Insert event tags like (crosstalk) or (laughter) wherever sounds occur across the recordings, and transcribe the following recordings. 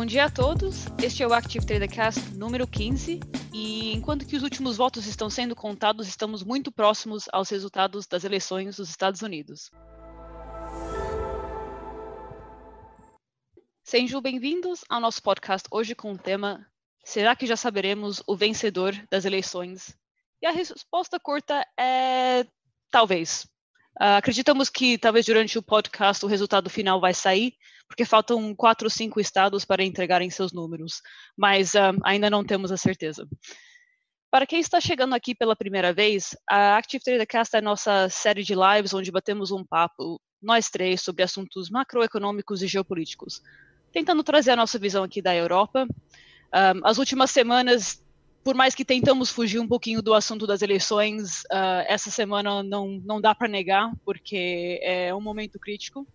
Bom dia a todos. Este é o Active Trader Cast número 15 e enquanto que os últimos votos estão sendo contados, estamos muito próximos aos resultados das eleições dos Estados Unidos. Sejam bem-vindos ao nosso podcast hoje com o tema Será que já saberemos o vencedor das eleições? E a resposta curta é talvez. Uh, acreditamos que talvez durante o podcast o resultado final vai sair, porque faltam quatro ou cinco estados para entregarem seus números, mas uh, ainda não temos a certeza. Para quem está chegando aqui pela primeira vez, a Active Trader Cast é a nossa série de lives onde batemos um papo, nós três, sobre assuntos macroeconômicos e geopolíticos, tentando trazer a nossa visão aqui da Europa. Um, ah, as últimas semanas por mais que tentamos fugir um pouquinho do assunto das eleições, uh, essa semana não, não dá para negar, porque é um momento crítico.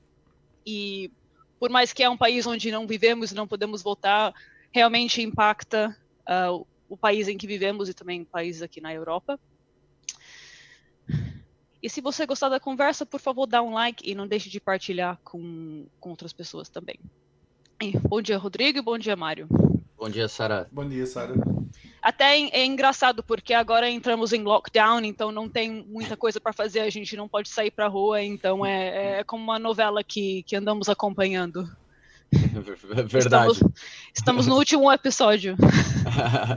E por mais que é um país onde não vivemos e não podemos votar, realmente impacta uh, o país em que vivemos e também países aqui na Europa. E se você gostar da conversa, por favor, dá um like e não deixe de partilhar com, com outras pessoas também. E, bom dia, Rodrigo, e bom dia, Mário. Bom dia, Sara. Bom dia, Sara. Até é engraçado, porque agora entramos em lockdown, então não tem muita coisa para fazer, a gente não pode sair para rua, então é, é como uma novela que, que andamos acompanhando. (laughs) Verdade. Estamos, estamos no último episódio.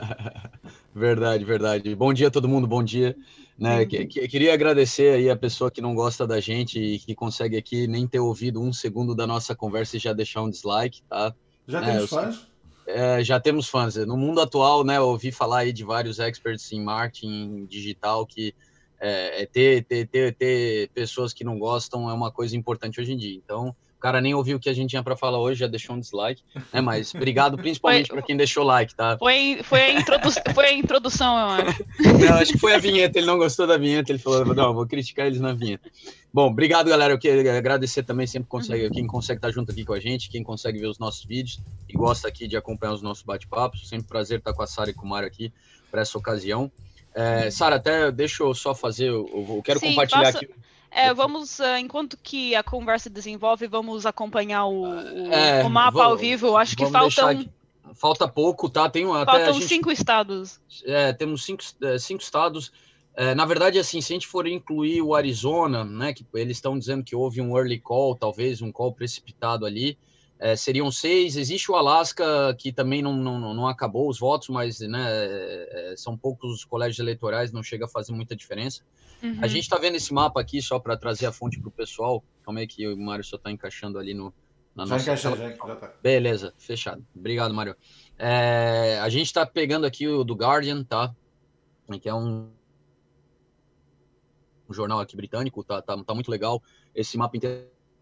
(laughs) verdade, verdade. Bom dia a todo mundo, bom dia. Né? Que, que, queria agradecer aí a pessoa que não gosta da gente e que consegue aqui nem ter ouvido um segundo da nossa conversa e já deixar um dislike, tá? Já né? temos fãs? É, já temos fãs. No mundo atual, né, eu ouvi falar aí de vários experts em marketing digital que é, é ter, ter, ter, ter pessoas que não gostam é uma coisa importante hoje em dia. Então, o cara nem ouviu o que a gente tinha para falar hoje, já deixou um dislike, né? Mas (laughs) obrigado principalmente para quem deixou like, tá? Foi, foi, a, introdu (laughs) foi a introdução, eu acho. Não, acho que foi a vinheta, ele não gostou da vinheta, ele falou, não, vou criticar eles na vinheta. Bom, obrigado, galera. Eu quero agradecer também sempre consegue, quem consegue estar junto aqui com a gente, quem consegue ver os nossos vídeos e gosta aqui de acompanhar os nossos bate-papos. Sempre prazer estar com a Sara e com o Mário aqui para essa ocasião. É, Sara, até deixa eu só fazer, eu, eu quero Sim, compartilhar passa... aqui é, vamos, uh, enquanto que a conversa desenvolve, vamos acompanhar o, o, é, o mapa ao vivo. Acho que faltam. Falta pouco, tá? Tem até Faltam gente, cinco estados. É, temos cinco, é, cinco estados. É, na verdade, assim, se a gente for incluir o Arizona, né, que eles estão dizendo que houve um early call, talvez um call precipitado ali, é, seriam seis. Existe o Alasca, que também não, não, não acabou os votos, mas né, é, são poucos os colégios eleitorais, não chega a fazer muita diferença. Uhum. A gente está vendo esse mapa aqui só para trazer a fonte para o pessoal. Como é que o Mário só está encaixando ali no, na já nossa encaixou, já, já tá. Beleza, fechado. Obrigado, Mário. É, a gente está pegando aqui o do Guardian, tá? Que é um, um jornal aqui britânico, tá, tá, tá muito legal esse mapa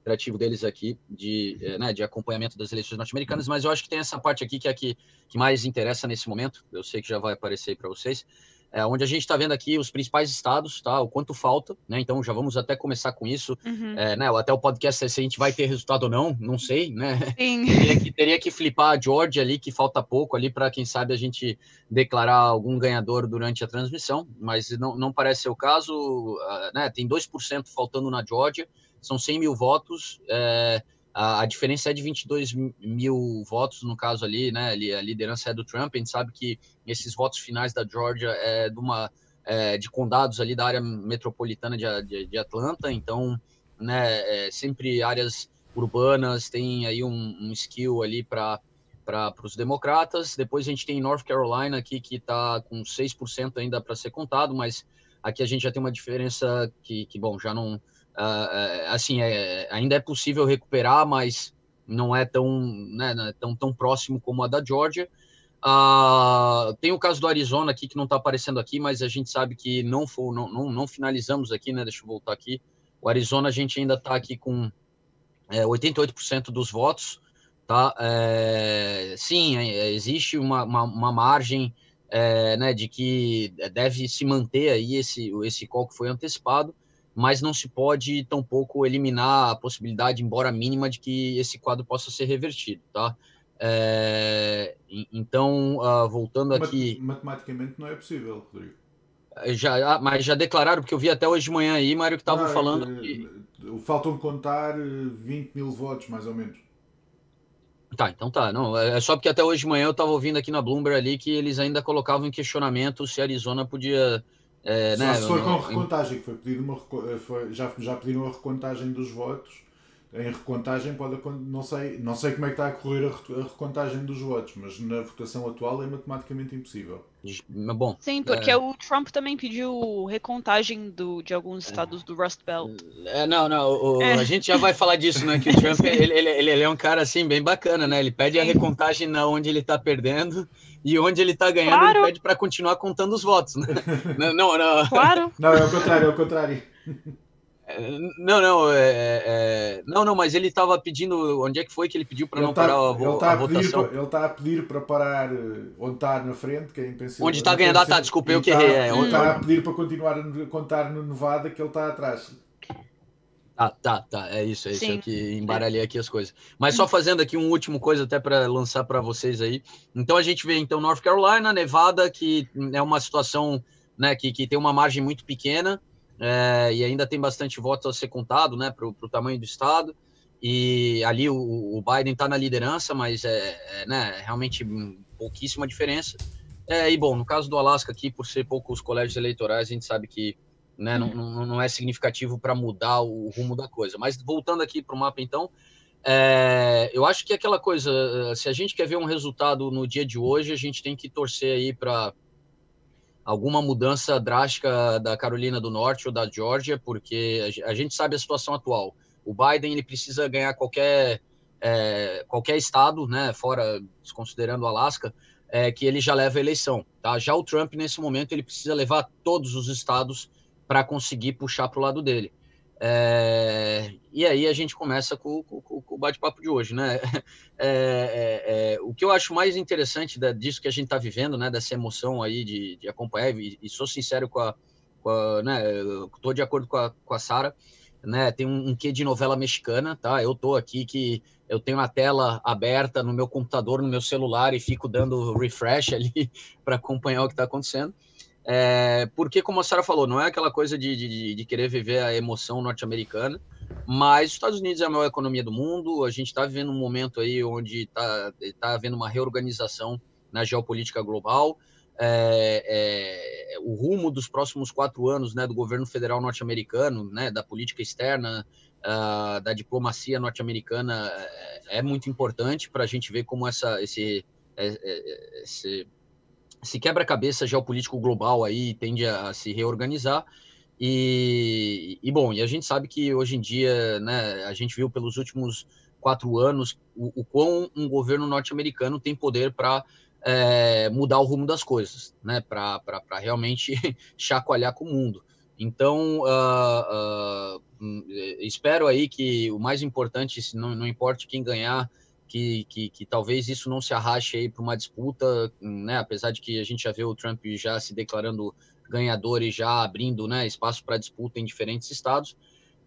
interativo deles aqui de, é, né, de acompanhamento das eleições norte-americanas, mas eu acho que tem essa parte aqui que é a que, que mais interessa nesse momento. Eu sei que já vai aparecer para vocês é, onde a gente está vendo aqui os principais estados, tá? O quanto falta, né? Então já vamos até começar com isso, uhum. é, né? Até o podcast se a gente vai ter resultado ou não, não sei, né? (laughs) teria, que, teria que flipar a Georgia ali, que falta pouco ali para quem sabe a gente declarar algum ganhador durante a transmissão, mas não, não parece ser o caso, uh, né? Tem 2% faltando na Georgia, são 100 mil votos. É, a, a, diferença é de 22 mil votos, no caso ali, né? A liderança é do Trump. A gente sabe que esses votos finais da Georgia é de uma é, de condados ali da área metropolitana de, de, de Atlanta, então, né? É, sempre áreas urbanas tem aí um, um skill ali para para os democratas. Depois a gente tem North Carolina aqui que está com 6% ainda para ser contado, mas aqui a gente já tem uma diferença que, que bom, já não Uh, assim, é, ainda é possível recuperar, mas não é tão, né, é tão, tão próximo como a da Georgia. Uh, tem o caso do Arizona aqui, que não está aparecendo aqui, mas a gente sabe que não, for, não, não, não, finalizamos aqui, né? Deixa eu voltar aqui. O Arizona a gente ainda está aqui com é, 88% dos votos, tá? É, sim, existe uma, uma, uma margem né, de que deve se manter aí esse, esse call que foi antecipado, mas não se pode tampouco eliminar a possibilidade, embora mínima, de que esse quadro possa ser revertido, tá? É, então, uh, voltando aqui... Matematicamente não é possível, Rodrigo. É, já, ah, mas já declararam, porque eu vi até hoje de manhã aí, Mário, que estavam é falando... Que... Faltam contar 20 mil votos, mais ou menos. Tá, então tá. Não, é, é só porque até hoje de manhã eu estava ouvindo aqui na Bloomberg ali que eles ainda colocavam em questionamento se Arizona podia. É, Só né, se foi não- com recontagem, que foi pedido uma eh, foi- já, já pediram a recontagem dos votos. Em recontagem pode não sei, não sei como é que está a correr a, re- a recontagem dos votos, mas na votação atual é matematicamente impossível. Mas bom, Sim, porque o Trump também pediu recontagem do, de alguns estados do Rust Belt. É, não, não, o- É. a gente já vai falar disso, né? Que o Trump, ele, ele, ele, é um cara, assim, bem bacana, né? Ele pede a Sim. recontagem na onde ele tá perdendo e onde ele tá ganhando, Claro. ele pede para continuar contando os votos, né? (laughs) Não, não, não, Claro. Não, é o contrário, é o contrário. não, não, é, é- não, não, mas ele tava pedindo, onde é que foi que ele pediu para Ele não está parar a, vo- ele tá a a, votação? ele está a pedir para parar eh, onde está na frente, que é. Onde está ganhando, ah, tá, desculpa, eu que Ele errei, está- é, ele onde- está a pedir para continuar a contar no Nevada, que ele está atrás. Ah, tá, tá, é isso, é isso, Sim. é que embaralhei aqui as coisas. Mas só fazendo aqui um último coisa até para lançar para vocês aí. Então a gente vê então North Carolina, Nevada, que é uma situação, né, que, que tem uma margem muito pequena é, e ainda tem bastante votos a ser contado, né, para o tamanho do estado. E ali o, o Biden está na liderança, mas é, é, né, realmente pouquíssima diferença. É, e bom, no caso do Alasca aqui, por ser poucos colégios eleitorais, a gente sabe que né, não, não, não é significativo para mudar o rumo da coisa. Mas voltando aqui para o mapa, então, é, eu acho que é aquela coisa, se a gente quer ver um resultado no dia de hoje, a gente tem que torcer aí para alguma mudança drástica da Carolina do Norte ou da Geórgia, porque a gente sabe a situação atual. O Biden ele precisa ganhar qualquer é, qualquer estado, né, fora considerando o Alasca, é, que ele já leva a eleição. Tá? Já o Trump nesse momento ele precisa levar todos os estados para conseguir puxar para o lado dele. É, e aí a gente começa com, com- com- o bate-papo de hoje, né? (laughs) É, é, é, o que eu acho mais interessante da- disso que a gente está vivendo, né? Dessa emoção aí de, de acompanhar, e, e sou sincero com a, com a né? Estou de acordo com a, com a Sara, né? Tem um, um quê de novela mexicana, tá? Eu tô aqui que eu tenho a tela aberta no meu computador, no meu celular e fico dando refresh (laughs) ali para acompanhar o que está acontecendo. É, porque, como a Sara falou, não é aquela coisa de, de, de querer viver a emoção norte-americana, mas os Estados Unidos é a maior economia do mundo, a gente está vivendo um momento aí onde está tá havendo uma reorganização na geopolítica global, é, é, o rumo dos próximos quatro anos né, do governo federal norte-americano, né, da política externa, uh, da diplomacia norte-americana é, é muito importante para a gente ver como essa, esse, esse esse quebra-cabeça geopolítico global aí tende a, a se reorganizar. E, e, bom, e a gente sabe que hoje em dia, né, a gente viu pelos últimos quatro anos o, o quão um governo norte-americano tem poder para é, mudar o rumo das coisas, né, para realmente (laughs) chacoalhar com o mundo. Então, uh, uh, espero aí que o mais importante, se não, não importe quem ganhar, que, que, que, talvez isso não se arraste aí para uma disputa, né? Apesar de que a gente já vê o Trump já se declarando ganhador e já abrindo né, espaço para disputa em diferentes estados.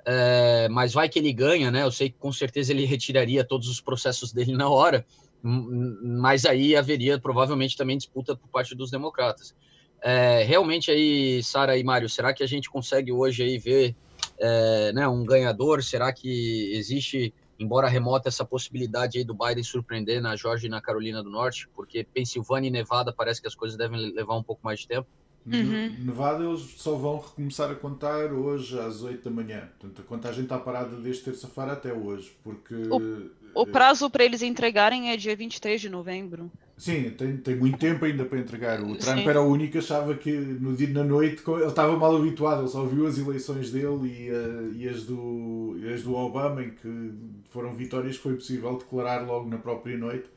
É, mas vai que ele ganha, né? Eu sei que com certeza ele (laughs) retiraria todos os processos dele na hora, mas aí haveria provavelmente também disputa por parte dos democratas. É, realmente aí, Sara e Mário, será que a gente consegue hoje aí ver é, né, um ganhador? Será que existe embora remota essa possibilidade aí do Biden surpreender na Georgia e na Carolina do Norte, porque Pensilvânia e Nevada parece que as coisas devem levar um pouco mais de tempo. Uhum. Nevada eles só vão recomeçar a contar hoje às 8 da manhã. Portanto, a contagem está parada desde terça-feira até hoje, porque... O, o prazo para eles entregarem é dia 23 de novembro. Sim, tem, tem muito tempo ainda para entregar. O Trump Sim. era o único que achava que no dia na noite ele estava mal habituado, ele só viu as eleições dele e, uh, e, as, do, e as do Obama, em que foram vitórias que foi possível declarar logo na própria noite.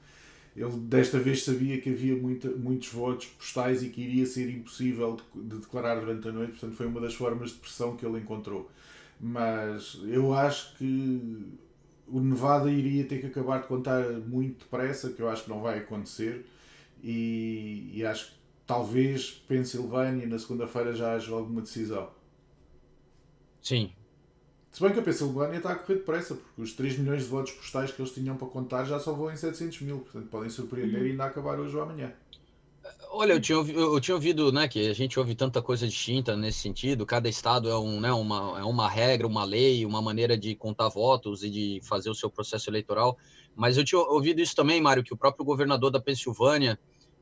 Ele desta vez sabia que havia muita, muitos votos postais e que iria ser impossível de, de declarar durante a noite, portanto foi uma das formas de pressão que ele encontrou. Mas eu acho que o Nevada iria ter que acabar de contar muito depressa, que eu acho que não vai acontecer, e, e acho que talvez Pensilvânia na segunda-feira já haja alguma decisão. Sim. Se bem que a Pensilvânia está a correr depressa, porque os 3 milhões de votos postais que eles tinham para contar já só vão em 700 mil, portanto podem surpreender uhum. e ainda acabar hoje ou amanhã. Olha, eu tinha, eu tinha ouvido, né, que a gente ouve tanta coisa distinta nesse sentido. Cada estado é, um, né, uma, é uma regra, uma lei, uma maneira de contar votos e de fazer o seu processo eleitoral. Mas eu tinha ouvido isso também, Mário, que o próprio governador da Pensilvânia,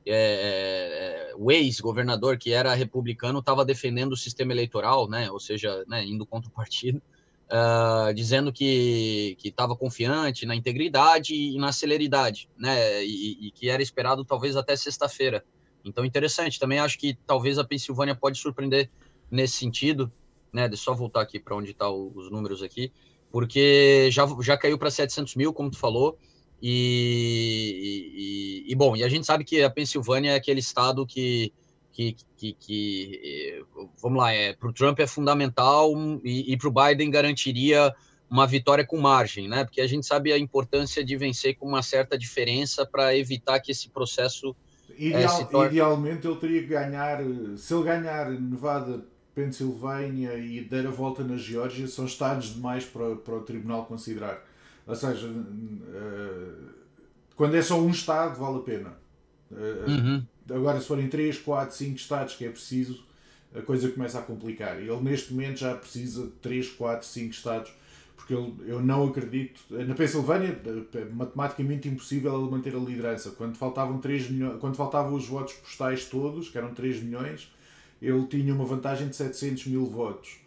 é, é, é o ex-governador que era republicano, estava defendendo o sistema eleitoral, né, ou seja, né, indo contra o partido, uh, dizendo que estava confiante na integridade e na celeridade, né, e, e que era esperado talvez até sexta-feira. Então, interessante. Também acho que talvez a Pensilvânia pode surpreender nesse sentido, né? Deixa eu só voltar aqui para onde estão tá os números aqui, porque já, já caiu para 700 mil, como tu falou, e, e, e, bom, e a gente sabe que a Pensilvânia é aquele estado que, que, que, que vamos lá, é, para o Trump é fundamental e, e para o Biden garantiria uma vitória com margem, né? Porque a gente sabe a importância de vencer com uma certa diferença para evitar que esse processo Ideal, é, Idealmente ele teria que ganhar, se ele ganhar Nevada, Pensilvânia e der a volta na Geórgia, são estados demais para, para o tribunal considerar. Ou seja, uh, quando é só um estado, vale a pena. Uh, uhum. Agora, se forem 3, 4, 5 estados que é preciso, a coisa começa a complicar. Ele neste momento já precisa de 3, 4, 5 estados porque eu, eu não acredito. Na Pensilvânia, matematicamente impossível ele manter a liderança. Quando faltavam, 3 milhões, quando faltavam os votos postais todos, que eram 3 milhões, ele tinha uma vantagem de 700 mil votos.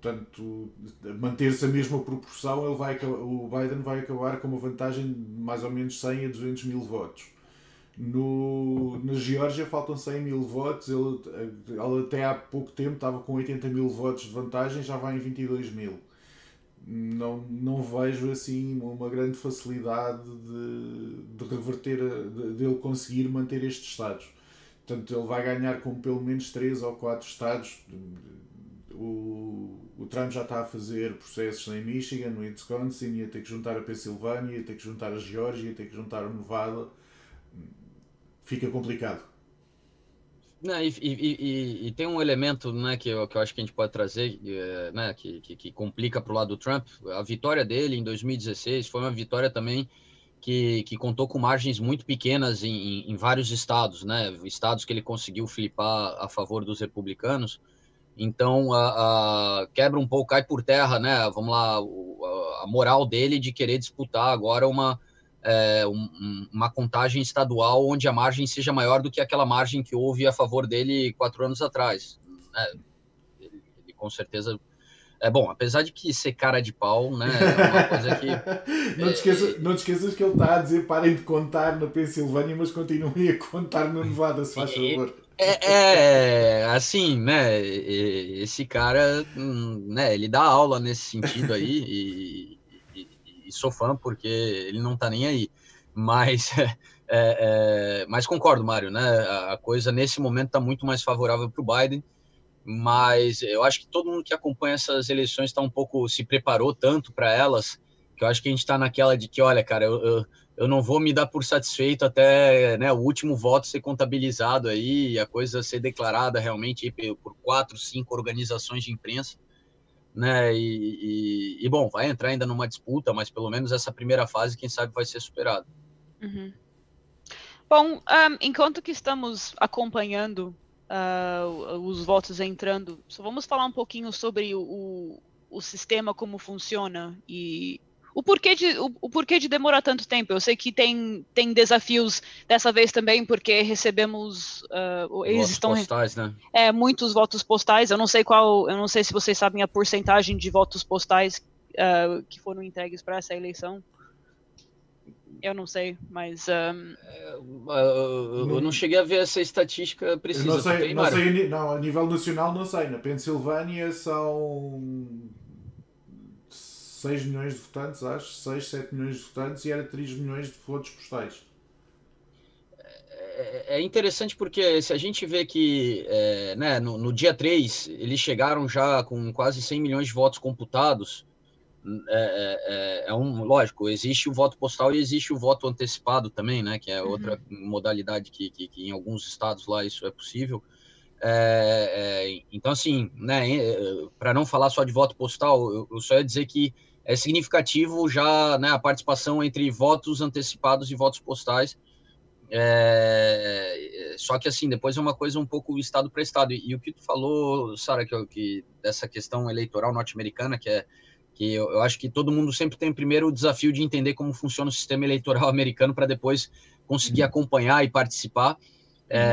Portanto, manter-se a mesma proporção, ele vai, o Biden vai acabar com uma vantagem de mais ou menos 100 a 200 mil votos. No, na Geórgia faltam 100 mil votos, ele, ele até há pouco tempo estava com 80 mil votos de vantagem, já vai em 22 mil não, não vejo assim uma grande facilidade de, de reverter, de, de ele conseguir manter estes estados. Portanto, ele vai ganhar com pelo menos 3 ou 4 estados. O, o Trump já está a fazer processos em Michigan, no Wisconsin, ia ter que juntar a Pensilvânia, ia ter que juntar a Geórgia, ia ter que juntar a Nevada. Fica complicado. Não, e, e, e, tem um elemento né, que, eu, que eu acho que a gente pode trazer, é, né, que, que, que complica para o lado do Trump. A vitória dele em 2016 foi uma vitória também que, que contou com margens muito pequenas em, em, vários estados, né, estados que ele conseguiu flipar a favor dos republicanos. Então, a, a, quebra um pouco, cai por terra, né? Vamos lá, a moral dele de querer disputar agora uma, é, um, uma contagem estadual onde a margem seja maior do que aquela margem que houve a favor dele quatro anos atrás. É, ele, ele, com certeza. É bom, apesar de que ser cara de pau, né? É uma coisa que. (laughs) não, te esqueças, é, não te esqueças que ele está a dizer parem de contar na Pensilvânia, mas continuem a contar no Nevada, se faz favor. É, é, assim, né? Esse cara, hum, né? Ele dá aula nesse sentido aí e, e sou fã porque ele não tá nem aí. Mas, (laughs) é, é, mas concordo, Mário, né? A coisa nesse momento está muito mais favorável para o Biden. Mas eu acho que todo mundo que acompanha essas eleições está um pouco se preparou tanto para elas que eu acho que a gente está naquela de que, olha, cara, eu, eu, eu, não vou me dar por satisfeito até né, o último voto ser contabilizado aí, a coisa ser declarada realmente por quatro, cinco organizações de imprensa né? E, e, e, bom, vai entrar ainda numa disputa, mas pelo menos essa primeira fase, quem sabe, vai ser superada. Uhum. Bom, um, enquanto que estamos acompanhando uh, os votos entrando, só vamos falar um pouquinho sobre o, o sistema, como funciona e o porquê de, o, o, porquê de demorar tanto tempo. Eu sei que tem, tem desafios dessa vez também, porque recebemos. Uh, eles votos estão. Postais, né? É, muitos votos postais. Eu não sei qual. Eu não sei se vocês sabem a porcentagem de votos postais uh, que foram entregues para essa eleição. Eu não sei, mas. Um... É, eu, não cheguei a ver essa estatística precisa. Eu não sei, não, sei, não, a nível nacional não sei. Na Pensilvânia são 6 milhões de votantes, acho, 6, 7 milhões de votantes e era 3 milhões de votos postais. É, é interessante porque se a gente vê que é, né, no, no, dia 3 eles chegaram já com quase 100 milhões de votos computados, é, é, é, um lógico, existe o voto postal e existe o voto antecipado também, né, que é uhum. outra modalidade que, que, que, em alguns estados lá isso é possível. É, é, então, assim, né, para não falar só de voto postal, eu, eu, só ia dizer que é significativo já né, a participação entre votos antecipados e votos postais, É, só que assim, depois é uma coisa um pouco estado para estado. E, e, o que tu falou, Sara, que, que, dessa questão eleitoral norte-americana, que é que eu, eu, acho que todo mundo sempre tem primeiro o desafio de entender como funciona o sistema eleitoral (laughs) americano para depois conseguir uhum. acompanhar e participar. É,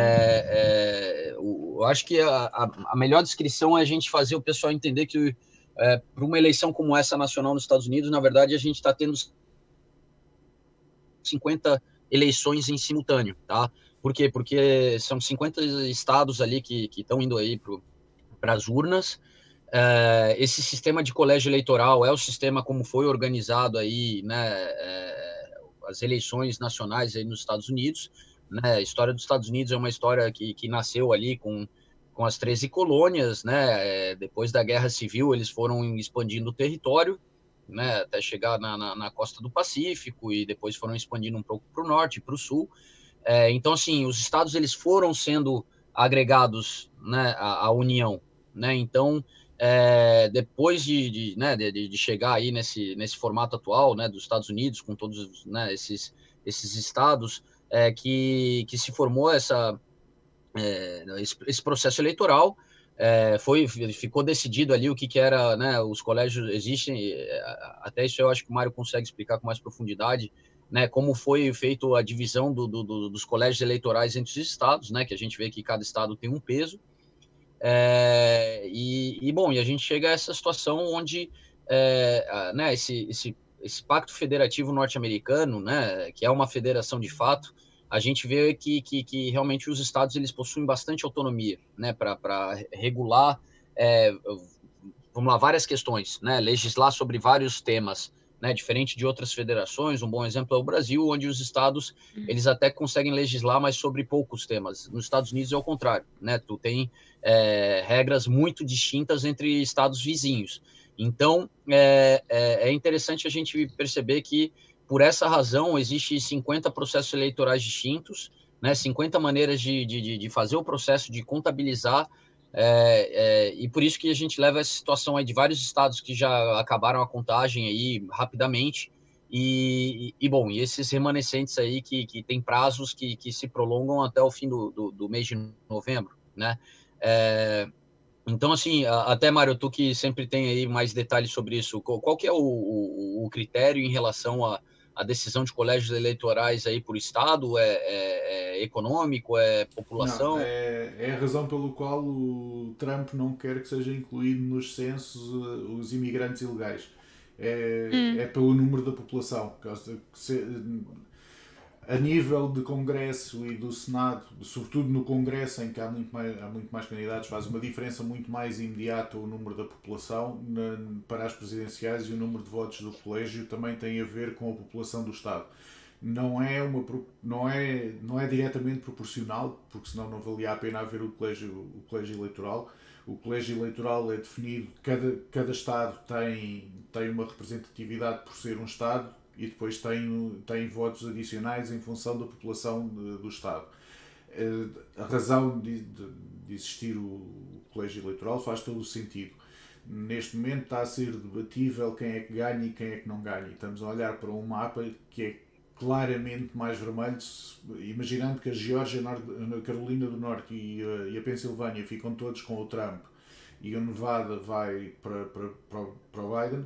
é, eu acho que a, a, melhor descrição é a gente fazer o pessoal entender que é, para uma eleição como essa nacional nos Estados Unidos, na verdade, a gente está tendo 50 eleições em simultâneo, tá? Por quê? Porque são 50 estados ali que estão indo aí para as urnas. É, esse sistema de colégio eleitoral é o sistema como foi organizado aí, né? É, as eleições nacionais aí nos Estados Unidos. Né? A história dos Estados Unidos é uma história que, que nasceu ali com, com as 13 colônias, né? É, depois da Guerra Civil, eles foram expandindo o território, né? Até chegar na, na, na costa do Pacífico e depois foram expandindo um pouco para o norte para o sul. É, então, assim, os estados eles foram sendo agregados né, à, à União, né? Então, é, depois de, de, né, de, de, chegar aí nesse, nesse formato atual né, dos Estados Unidos, com todos né, esses, esses estados, é, que, que se formou essa, é, esse, esse, processo eleitoral, é, foi ficou decidido ali o que, que era, né, os colégios existem, é, até isso eu acho que o Mário consegue explicar com mais profundidade, né, como foi feito a divisão do, do, do, dos colégios eleitorais entre os estados, né, que a gente vê que cada estado tem um peso, é, e, e, bom, e a gente chega a essa situação onde é, né, esse, esse, esse pacto federativo norte-americano, né, que é uma federação de fato, a gente vê que, que, que realmente os estados eles possuem bastante autonomia né, para regular, é, vamos lá, várias questões, né, legislar sobre vários temas né, diferente de outras federações, um bom exemplo é o Brasil, onde os estados uhum. eles até conseguem legislar, mas sobre poucos temas. Nos Estados Unidos é o contrário, né? Tu tem é, regras muito distintas entre estados vizinhos. Então é, é, é interessante a gente perceber que por essa razão existe 50 processos eleitorais distintos, né? 50 maneiras de, de, de fazer o processo de contabilizar é, é, e por isso que a gente leva essa situação aí de vários estados que já acabaram a contagem aí rapidamente. E, e bom, e esses remanescentes aí que, que tem prazos que, que se prolongam até o fim do, do, do mês de novembro, né? É, então, assim, até Mário, tu que sempre tem aí mais detalhes sobre isso, qual, qual que é o, o, o critério em relação a, a decisão de colégios eleitorais aí por estado? É, é, é econômico? É população? Não, é, é, a razão pelo qual o Trump não quer que seja incluído nos censos uh, os imigrantes ilegais. É, hum. é pelo número da população a nível de Congresso e do Senado, sobretudo no Congresso, em que há muito mais, há muito mais candidatos, faz uma diferença muito mais imediata o número da população na, para as presidenciais e o número de votos do colégio também tem a ver com a população do Estado. Não é, uma, não é, não é diretamente proporcional, porque senão não valia a pena haver o colégio, o colégio eleitoral. O colégio eleitoral é definido, cada, cada Estado tem, tem uma representatividade por ser um Estado e depois tem, tem votos adicionais em função da população de, do Estado. Eh, a razão de, de, de, existir o colégio eleitoral faz todo o sentido. Neste momento está a ser debatível quem é que ganha e quem é que não ganha. Estamos a olhar para um mapa que é claramente mais vermelho, imaginando que a Geórgia, a Carolina do Norte e a, Pensilvânia ficam todos com o Trump e o Nevada vai para, para, para o Biden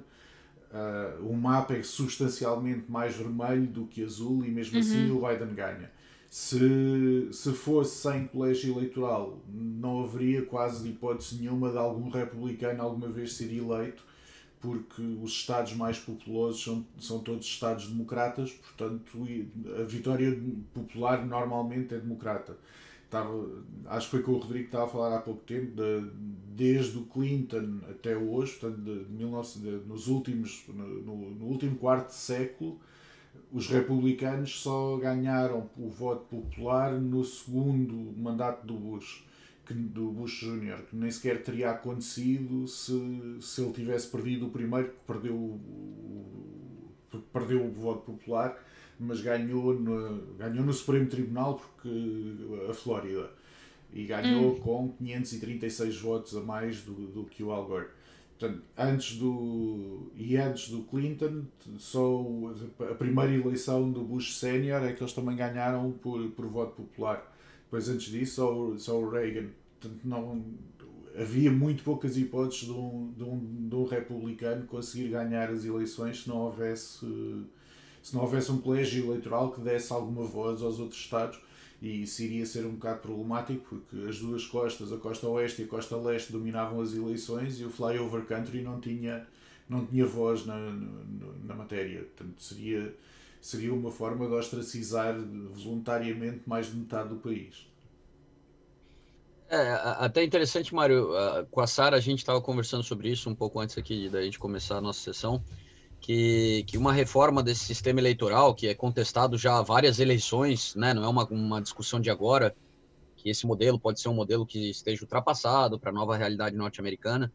Uh, o mapa é substancialmente mais vermelho do que azul e mesmo assim uhum. assim o Biden ganha. Se, se fosse sem colégio eleitoral, não haveria quase hipótese nenhuma de algum republicano alguma vez ser eleito, porque os estados mais populosos são, são todos estados democratas, portanto a vitória popular normalmente é democrata. Estava, acho que foi com o Rodrigo que estava a falar há pouco tempo, de, desde o Clinton até hoje, portanto, de, de 19, de, nos últimos, no, no, último quarto de século, os republicanos só ganharam o voto popular no segundo mandato do Bush, que, do Bush Jr., que nem sequer teria acontecido se, se ele tivesse perdido o primeiro, que perdeu perdeu o voto popular mas ganhou no, ganhou no Supremo Tribunal porque a Flórida e ganhou hum. com 536 votos a mais do, do que o Al Gore. portanto, antes do e antes do Clinton, só a primeira eleição do Bush Senior é que eles também ganharam por, por voto popular. Depois antes disso, só, o, só o Reagan. Portanto, não, havia muito poucas hipóteses de um, de, um, de um republicano conseguir ganhar as eleições se não houvesse se não houvesse um colégio eleitoral que desse alguma voz aos outros estados e isso iria ser um bocado problemático porque as duas costas, a costa oeste e a costa leste, dominavam as eleições e o flyover country não tinha, não tinha voz na, na, na matéria. Portanto, seria, seria uma forma de ostracizar voluntariamente mais de metade do país. É, até interessante, Mário, com a Sara a gente estava conversando sobre isso um pouco antes aqui da gente começar a nossa sessão que, que uma reforma desse sistema eleitoral, que é contestado já há várias eleições, né, não é uma, uma discussão de agora, que esse modelo pode ser um modelo que esteja ultrapassado para a nova realidade norte-americana.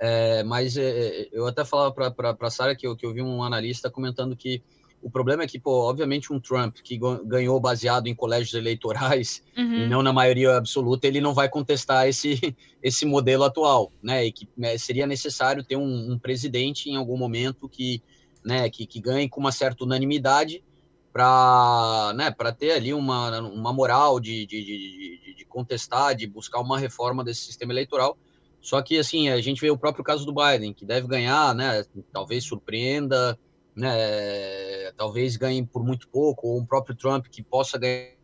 É, mas é, é eu até falava para a Sara que eu, que eu vi um analista comentando que o problema é que, pô, obviamente, um Trump que ganhou baseado em colégios eleitorais uhum. e não na maioria absoluta, ele não vai contestar esse, (laughs) esse modelo atual, né? E que né, seria necessário ter um, um, presidente em algum momento que, né, que, que ganhe com uma certa unanimidade para né, ter ali uma, uma moral de, de, de, de contestar, de buscar uma reforma desse sistema eleitoral. Só que, assim, a gente vê o próprio caso do Biden, que deve ganhar, né? Talvez surpreenda, né, talvez ganhe por muito pouco, ou um próprio Trump que possa ganhar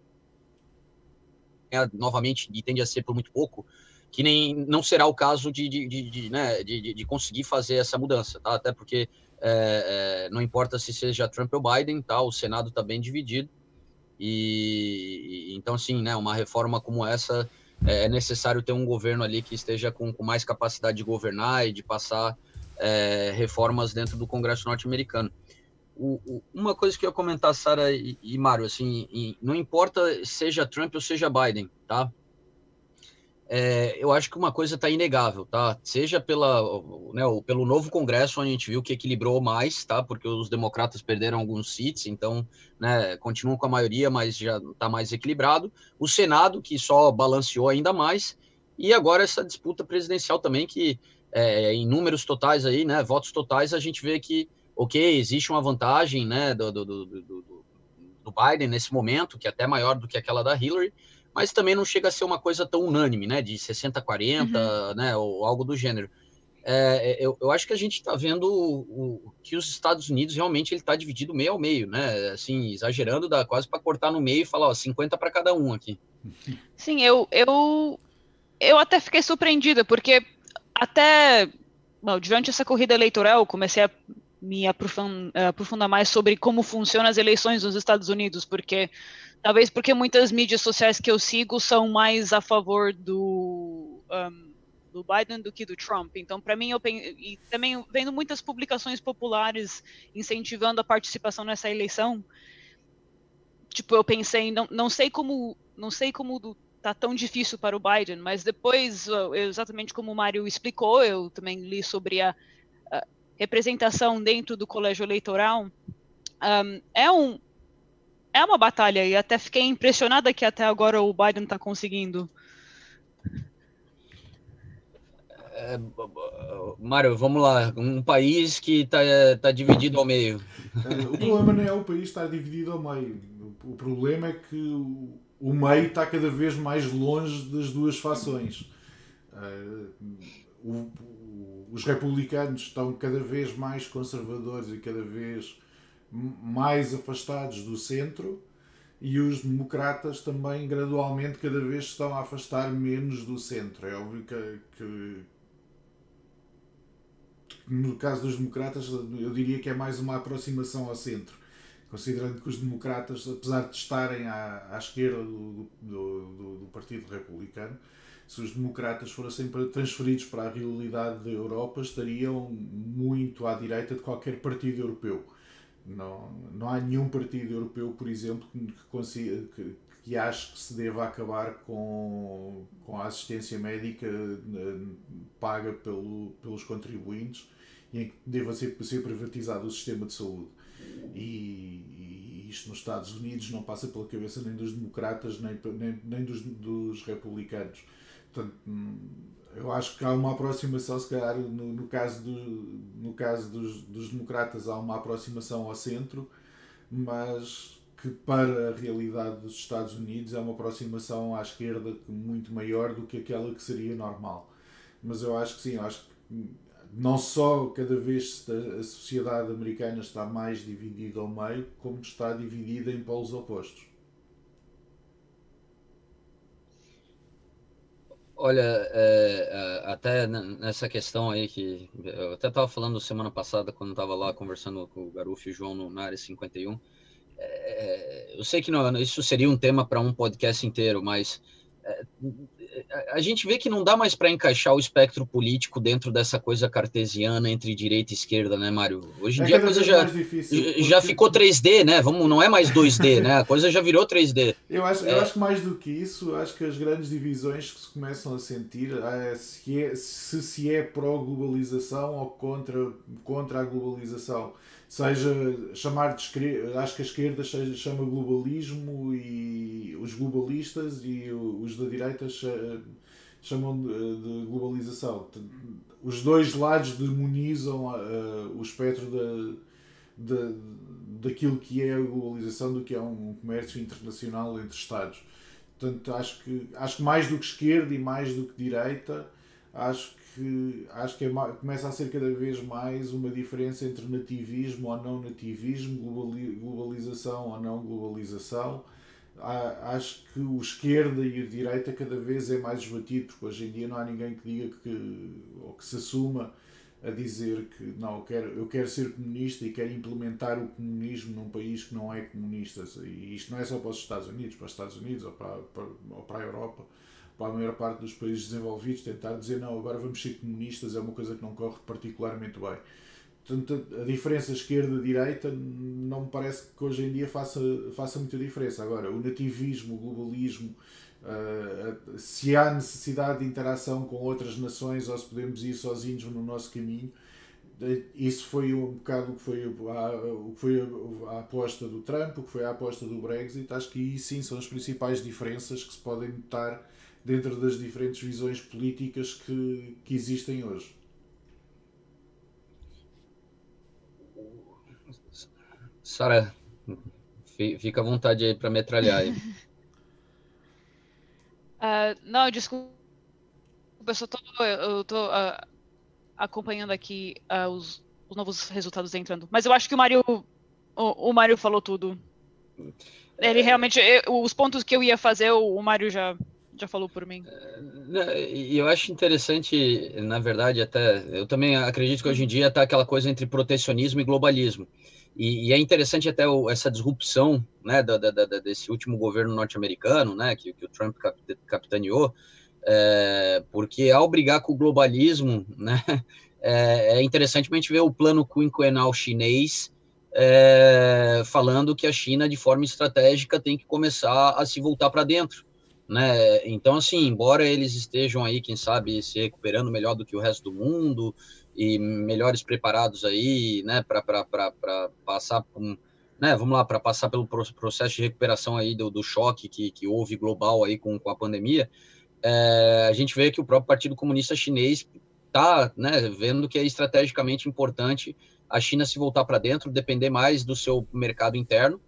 novamente e tende a ser por muito pouco, que nem não será o caso de, de, de, de né, de, de, conseguir fazer essa mudança, tá? Até porque é, é, não importa se seja Trump ou Biden, tá? O Senado está bem dividido e, e, então assim, né? Uma reforma como essa é, é necessário ter um governo ali que esteja com, com mais capacidade de governar e de passar é, reformas dentro do Congresso norte-americano uma coisa que eu ia comentar, Sara e, e Mário, assim, e não importa seja Trump ou seja Biden, tá? É, eu acho que uma coisa está inegável, tá? Seja pela, né, pelo novo Congresso, onde a gente viu que equilibrou mais, tá? Porque os democratas perderam alguns seats, então, né, continuam com a maioria, mas já está mais equilibrado. O Senado, que só balanceou ainda mais, e agora essa disputa presidencial também, que é, em números totais aí, né, votos totais, a gente vê que ok, existe uma vantagem né, do, do, do, do, Biden nesse momento, que é até maior do que aquela da Hillary, mas também não chega a ser uma coisa tão unânime, né, de 60 40, uhum. né, ou algo do gênero. É, é, eu, eu, acho que a gente está vendo o, o, que os Estados Unidos realmente ele está dividido meio ao meio, né? Assim, exagerando, dá quase para cortar no meio e falar, ó, 50 para cada um aqui. Sim, eu, eu, eu até fiquei surpreendida, porque até bom, durante essa corrida eleitoral comecei a me aprofundar mais sobre como funcionam as eleições nos Estados Unidos, porque talvez porque muitas mídias sociais que eu sigo são mais a favor do, um, do Biden do que do Trump. Então, para mim, eu e também vendo muitas publicações populares incentivando a participação nessa eleição, tipo, eu pensei, não, não sei como, não sei como tá tão difícil para o Biden, mas depois, exatamente como o Mário explicou, eu também li sobre a representação dentro do colégio eleitoral um, é um é uma batalha e até fiquei impressionada que até agora o Biden está conseguindo. É, Mário, vamos lá. Um país que está tá dividido ao meio. É, o problema não é o país estar dividido ao meio. O problema é que o, o meio está cada vez mais longe das duas fações. Uh, o, os republicanos estão cada vez mais conservadores e cada vez mais afastados do centro e os democratas também gradualmente cada vez estão a afastar menos do centro. É óbvio que, que no caso dos democratas eu diria que é mais uma aproximação ao centro, considerando que os democratas, apesar de estarem à, à esquerda do, do, do, do Partido Republicano, se os democratas fossem transferidos para a realidade da Europa, estariam muito à direita de qualquer partido europeu. Não, não há nenhum partido europeu, por exemplo, que, consiga, que, que que se deva acabar com, com a assistência médica eh, paga pelo, pelos contribuintes e em que deva ser, ser privatizado o sistema de saúde. E, e isto nos Estados Unidos não passa pela cabeça nem dos democratas nem, nem, nem dos, dos republicanos. Portanto, hum, eu acho que há uma aproximação, se calhar, no, no caso, do, no caso dos, dos democratas, há uma aproximação ao centro, mas que para a realidade dos Estados Unidos é uma aproximação à esquerda muito maior do que aquela que seria normal. Mas eu acho que sim, acho que não só cada vez a sociedade americana está mais dividida ao meio, como está dividida em polos opostos. Olha, é, é até nessa questão aí que eu até estava falando semana passada quando estava lá conversando com o Garufo e o João no, na área 51, é, eu sei que não, isso seria um tema para um podcast inteiro, mas é, a gente vê que não dá mais para encaixar o espectro político dentro dessa coisa cartesiana entre direita e esquerda, né, Mário? Hoje em é dia a coisa já, difícil, já ficou 3D, né? Vamos, não é mais 2D, né? A coisa já virou 3D. Eu acho, é. eu acho que mais do que isso, acho que as grandes divisões que se começam a sentir é se, é, se, se é pró-globalização ou contra, contra a globalização seja chamar de acho que a esquerda chama globalismo e os globalistas e os da direita chamam de globalização. Os dois lados demonizam o espectro da, da, daquilo que é a globalização, do que é um comércio internacional entre Estados. Portanto, acho que, acho que mais do que esquerda e mais do que direita, acho que acho que é, começa a ser cada vez mais uma diferença entre nativismo ou não nativismo, globalização ou não globalização. Acho que o esquerda e o direita cada vez é mais esbatido, porque hoje em dia não há ninguém que diga que, ou que se assuma a dizer que não, eu quero, eu quero ser comunista e quero implementar o comunismo num país que não é comunista. E isto não é só para os Estados Unidos, para os Estados Unidos ou para, para, ou para a Europa para a maior parte dos países desenvolvidos, tentar dizer não, agora vamos ser comunistas é uma coisa que não corre particularmente bem. Portanto, a diferença esquerda-direita não me parece que hoje em dia faça, faça muita diferença. Agora, o nativismo, o globalismo, uh, se há necessidade de interação com outras nações ou se podemos ir sozinhos no nosso caminho, isso foi um bocado o que foi a, o que foi a, aposta do Trump, o que foi a aposta do Brexit. Acho que aí sim são as principais diferenças que se podem notar dentro das diferentes visões políticas que, que existem hoje. Sara, fica à vontade aí para metralhar aí. uh, (laughs) não, desculpa, eu só tô, eu tô uh, acompanhando aqui uh, os, os, novos resultados entrando. Mas eu acho que o Mário, o, o Mário falou tudo. Ele realmente, eu, os pontos que eu ia fazer, o, o Mário já, já falou por mim. E eu acho interessante, na verdade, até eu também acredito que hoje em dia está aquela coisa entre protecionismo e globalismo. E, e é interessante até o, essa disrupção né, da, da, da, desse último governo norte-americano, né, que, que, o Trump cap, capitaneou, é, porque ao brigar com o globalismo, né, (laughs) é, é interessante a gente ver o plano quinquenal chinês é, falando que a China, de forma estratégica, tem que começar a se voltar para dentro né? Então, assim, embora eles estejam aí, quem sabe, se recuperando melhor do que o resto do mundo e melhores preparados aí, né, para passar por né, vamos lá, para passar pelo processo de recuperação aí do, do choque que, que houve global aí com, com a pandemia, é, a gente vê que o próprio Partido Comunista Chinês está né, vendo que é estrategicamente importante a China se voltar para dentro, depender mais do seu mercado interno,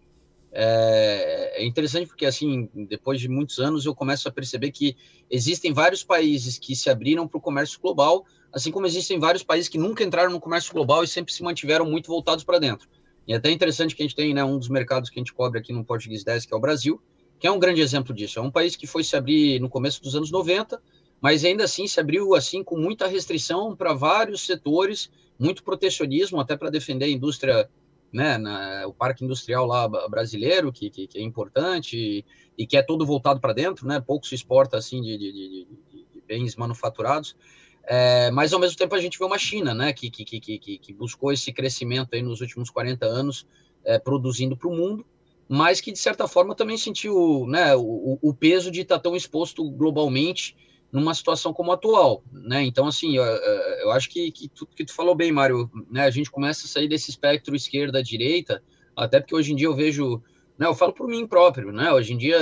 é, é, interessante porque, assim, depois de muitos anos, eu começo a perceber que existem vários países que se abriram para o comércio global, assim como existem vários países que nunca entraram no comércio global e sempre se mantiveram muito voltados para dentro. E é até interessante que a gente tem né, um dos mercados que a gente cobre aqui no Português 10, que é o Brasil, que é um grande exemplo disso. É um país que foi se abrir no começo dos anos 90, mas ainda assim se abriu assim com muita restrição para vários setores, muito protecionismo, até para defender a indústria né, na, o parque industrial lá brasileiro, que, que, que é importante e, e, que é todo voltado para dentro, né, pouco se exporta assim de, de, de, de bens manufaturados, é, mas ao mesmo tempo a gente vê uma China, né, que, que, que, que buscou esse crescimento aí nos últimos 40 anos, é, produzindo para o mundo, mas que de certa forma também sentiu né, o, o peso de estar tá tão exposto globalmente numa situação como a atual, né? Então, assim, eu, eu acho que, que, tu, que tu falou bem, Mário, né? A gente começa a sair desse espectro esquerda-direita, até porque hoje em dia eu vejo Né, eu falo por mim próprio, né? Hoje em dia,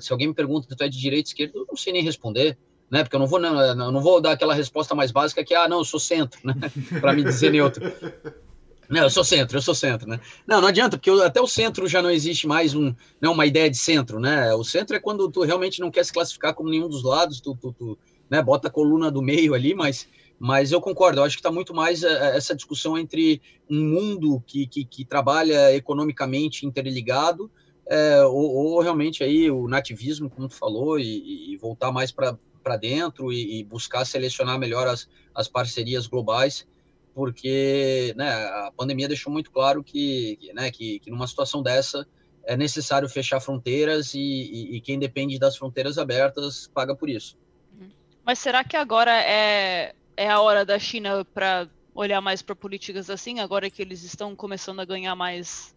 se alguém me pergunta se tu é de direita esquerda, eu não sei nem responder, né? Porque eu não vou, não, não vou dar aquela resposta mais básica que, ah, não, eu sou centro, né? (laughs) Para me dizer neutro. Não, eu sou centro, eu sou centro, né? Não, não adianta, porque até o centro já não existe mais um, não, uma ideia de centro, né? O centro é quando tu realmente não quer se classificar como nenhum dos lados, tu, tu, tu né, bota a coluna do meio ali, mas mas eu concordo, eu acho que está muito mais eh, eh, essa discussão entre um mundo que, que, que trabalha economicamente interligado, é, ou, ou, realmente aí o nativismo, como tu falou, e, e voltar mais para dentro e, e, buscar selecionar melhor as, as parcerias globais, porque né, a pandemia deixou muito claro que, né, que, que numa situação dessa é necessário fechar fronteiras e, e, e, quem depende das fronteiras abertas paga por isso. Mas será que agora é é a hora da China para olhar mais para políticas assim, agora que eles estão começando a ganhar mais.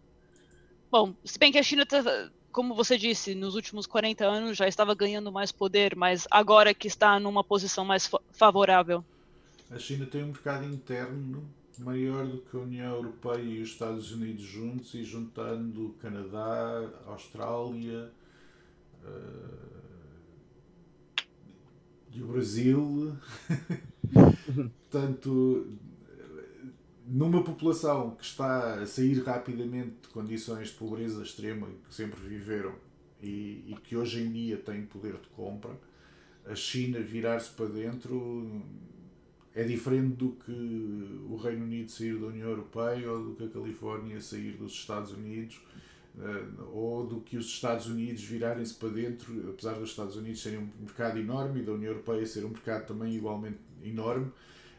Bom, se bem que a China, tá, como você disse, nos últimos 40 anos já estava ganhando mais poder, mas agora que está numa posição mais favorável. A China tem um mercado interno maior do que a União Europeia e os Estados Unidos juntos e juntando o Canadá, a Austrália uh, e o Brasil. (laughs) Portanto, numa população que está a sair rapidamente de condições de pobreza extrema que sempre viveram e, e que hoje em dia tem poder de compra, a China virar-se para dentro é diferente do que o Reino Unido sair da União Europeia ou do que a Califórnia sair dos Estados Unidos eh, ou do que os Estados Unidos virarem-se para dentro, apesar dos Estados Unidos serem um mercado enorme e da União Europeia ser um mercado também igualmente enorme.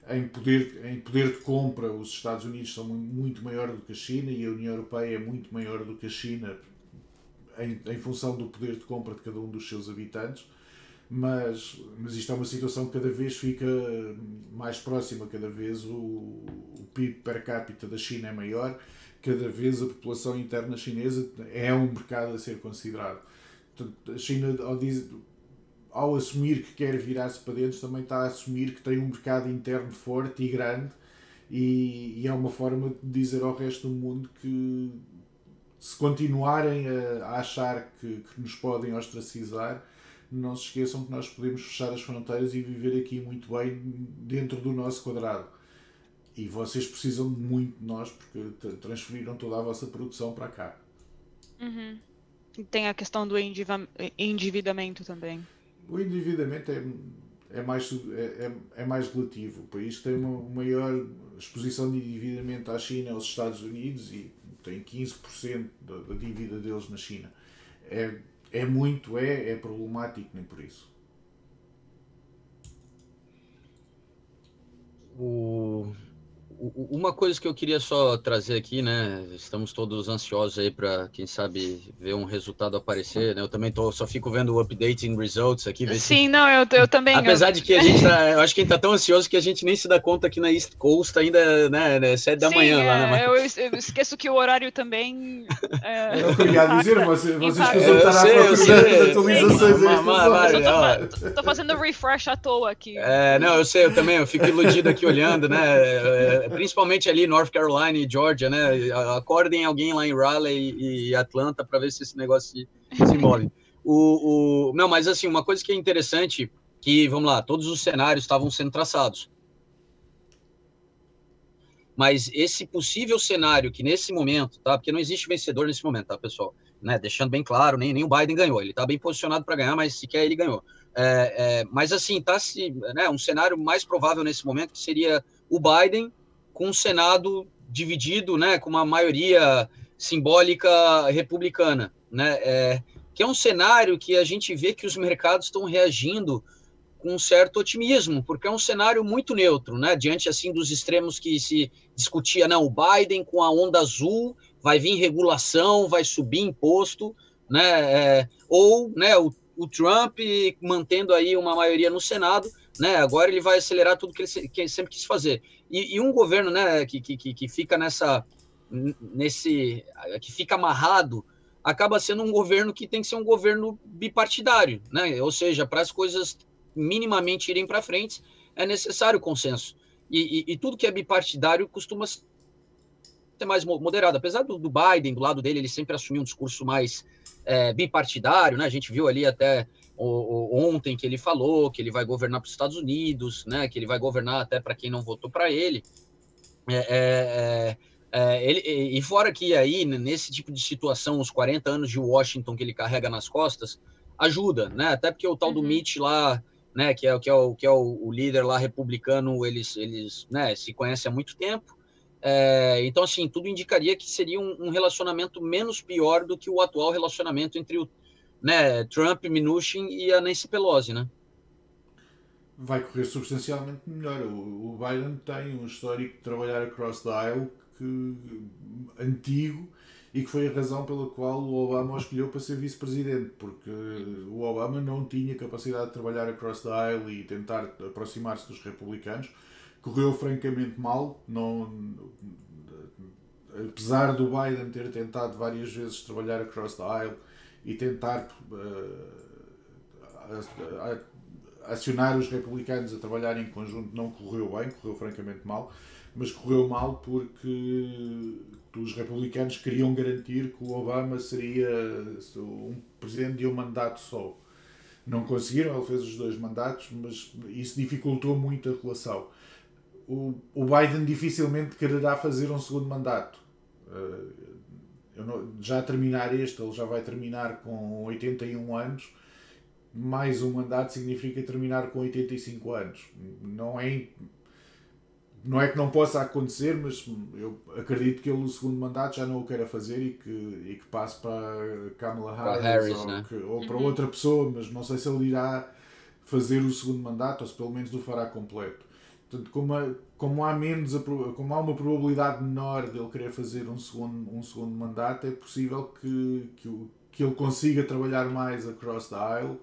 Em poder, em poder de compra, os Estados Unidos são muito maior do que a China e a União Europeia é muito maior do que a China em, em função do poder de compra de cada um dos seus habitantes. Mas, mas isto é uma situação que cada vez fica mais próxima, cada vez o, o PIB per capita da China é maior, cada vez a população interna chinesa é um mercado a ser considerado. Portanto, a China, ao dizer, ao assumir que quer virar-se para dentro, também está a assumir que tem um mercado interno forte e grande, e, e é uma forma de dizer ao resto do mundo que se continuarem a, a achar que, que, nos podem ostracizar, não se esqueçam que nós podemos fechar as fronteiras e viver aqui muito bem dentro do nosso quadrado. E vocês precisam muito de nós porque transferiram toda a vossa produção para cá. Uhum. Tem a questão do endividamento também o endividamento é, é, mais, é, é, é mais relativo. O país tem uma maior exposição de endividamento à China e aos Estados Unidos e tem 15% da, da dívida deles na China. É, é muito, é, é problemático, nem por isso. O, uma coisa que eu queria só trazer aqui, né? Estamos todos ansiosos aí para, quem sabe, ver um resultado aparecer, né? Eu também tô, só fico vendo o updating results aqui. Sim, se... não, eu, eu também. Apesar eu... de que a (laughs) gente tá, eu acho que a gente tá tão ansioso que a gente nem se dá conta aqui na East Coast ainda, né? né sete da Sim, manhã é, lá, né? Mas... Eu, eu, esqueço que o horário também. (laughs) É, eu queria dizer, você, vocês precisam estar à procura das atualizações aí. Tô fazendo refresh à toa aqui. É, não, eu sei, eu também, eu fico iludido aqui olhando, né? É, principalmente ali North Carolina e Georgia, né? Acordem alguém lá em Raleigh e Atlanta para ver se esse negócio se, se move. O, o, não, mas assim, uma coisa que é interessante, que, vamos lá, todos os cenários estavam sendo traçados. Mas esse possível cenário que nesse momento, tá? Porque não existe vencedor nesse momento, tá, pessoal? Né? Deixando bem claro, nem, nem o Biden ganhou. Ele está bem posicionado para ganhar, mas sequer ele ganhou. É, é, mas assim, tá se, né, um cenário mais provável nesse momento que seria o Biden com o Senado dividido, né, com uma maioria simbólica republicana, né, é, que é um cenário que a gente vê que os mercados estão reagindo com um certo otimismo, porque é um cenário muito neutro, né, diante assim dos extremos que se discutia, não, o Biden com a onda azul vai vir regulação, vai subir imposto, né, é, ou, né, o, o Trump mantendo aí uma maioria no Senado, né, agora ele vai acelerar tudo que ele, que ele sempre quis fazer. E, e um governo né, que, que, que fica nessa nesse que fica amarrado acaba sendo um governo que tem que ser um governo bipartidário, né? Ou seja, para as coisas minimamente irem para frente é necessário consenso. E, e, e, tudo que é bipartidário costuma ser mais moderado. Apesar do, do, Biden, do lado dele, ele sempre assumiu um discurso mais é, bipartidário, né? A gente viu ali até ontem que ele falou que ele vai governar para os Estados Unidos, né? Que ele vai governar até para quem não votou para ele. É, é, é, é ele, e fora que aí, nesse tipo de situação, os 40 anos de Washington que ele carrega nas costas, ajuda, né? Até porque o tal uhum. do Mitch lá, né, que é, que é, o, que é o, o líder lá republicano, eles, eles né, se conhecem há muito tempo. É, então, assim, tudo indicaria que seria um, um, relacionamento menos pior do que o atual relacionamento entre o né, Trump, Mnuchin e a Nancy Pelosi, né? Vai correr substancialmente melhor. O, o Biden tem um histórico de trabalhar across the aisle que, antigo e que foi a razão pela qual o Obama o escolheu para ser vice-presidente, porque o Obama não tinha capacidade de trabalhar across the aisle e tentar aproximar-se dos republicanos. Correu francamente mal, não, apesar do Biden ter tentado várias vezes trabalhar across the aisle e tentar uh, acionar os republicanos a trabalhar em conjunto, não correu bem, correu francamente mal, mas correu mal porque os republicanos queriam garantir que o Obama seria um presidente de um mandato só. Não conseguiram, ele fez os dois mandatos, mas isso dificultou muito a relação. O, o Biden dificilmente quererá fazer um segundo mandato. Não, já a terminar este, ele já vai terminar com 81 anos. Mais um mandato significa terminar com 85 anos. Não é não é que não possa acontecer, mas eu acredito que ele o segundo mandato já não o queira fazer e que, e que passe para Kamala Harris, Harris ou, né? que, ou, para uhum. outra pessoa, mas não sei se ele irá fazer o segundo mandato ou se pelo menos o fará completo. Portanto, como, há, como, há menos, como há uma probabilidade menor de ele querer fazer um segundo, um segundo mandato, é possível que, que, que ele consiga trabalhar mais across the aisle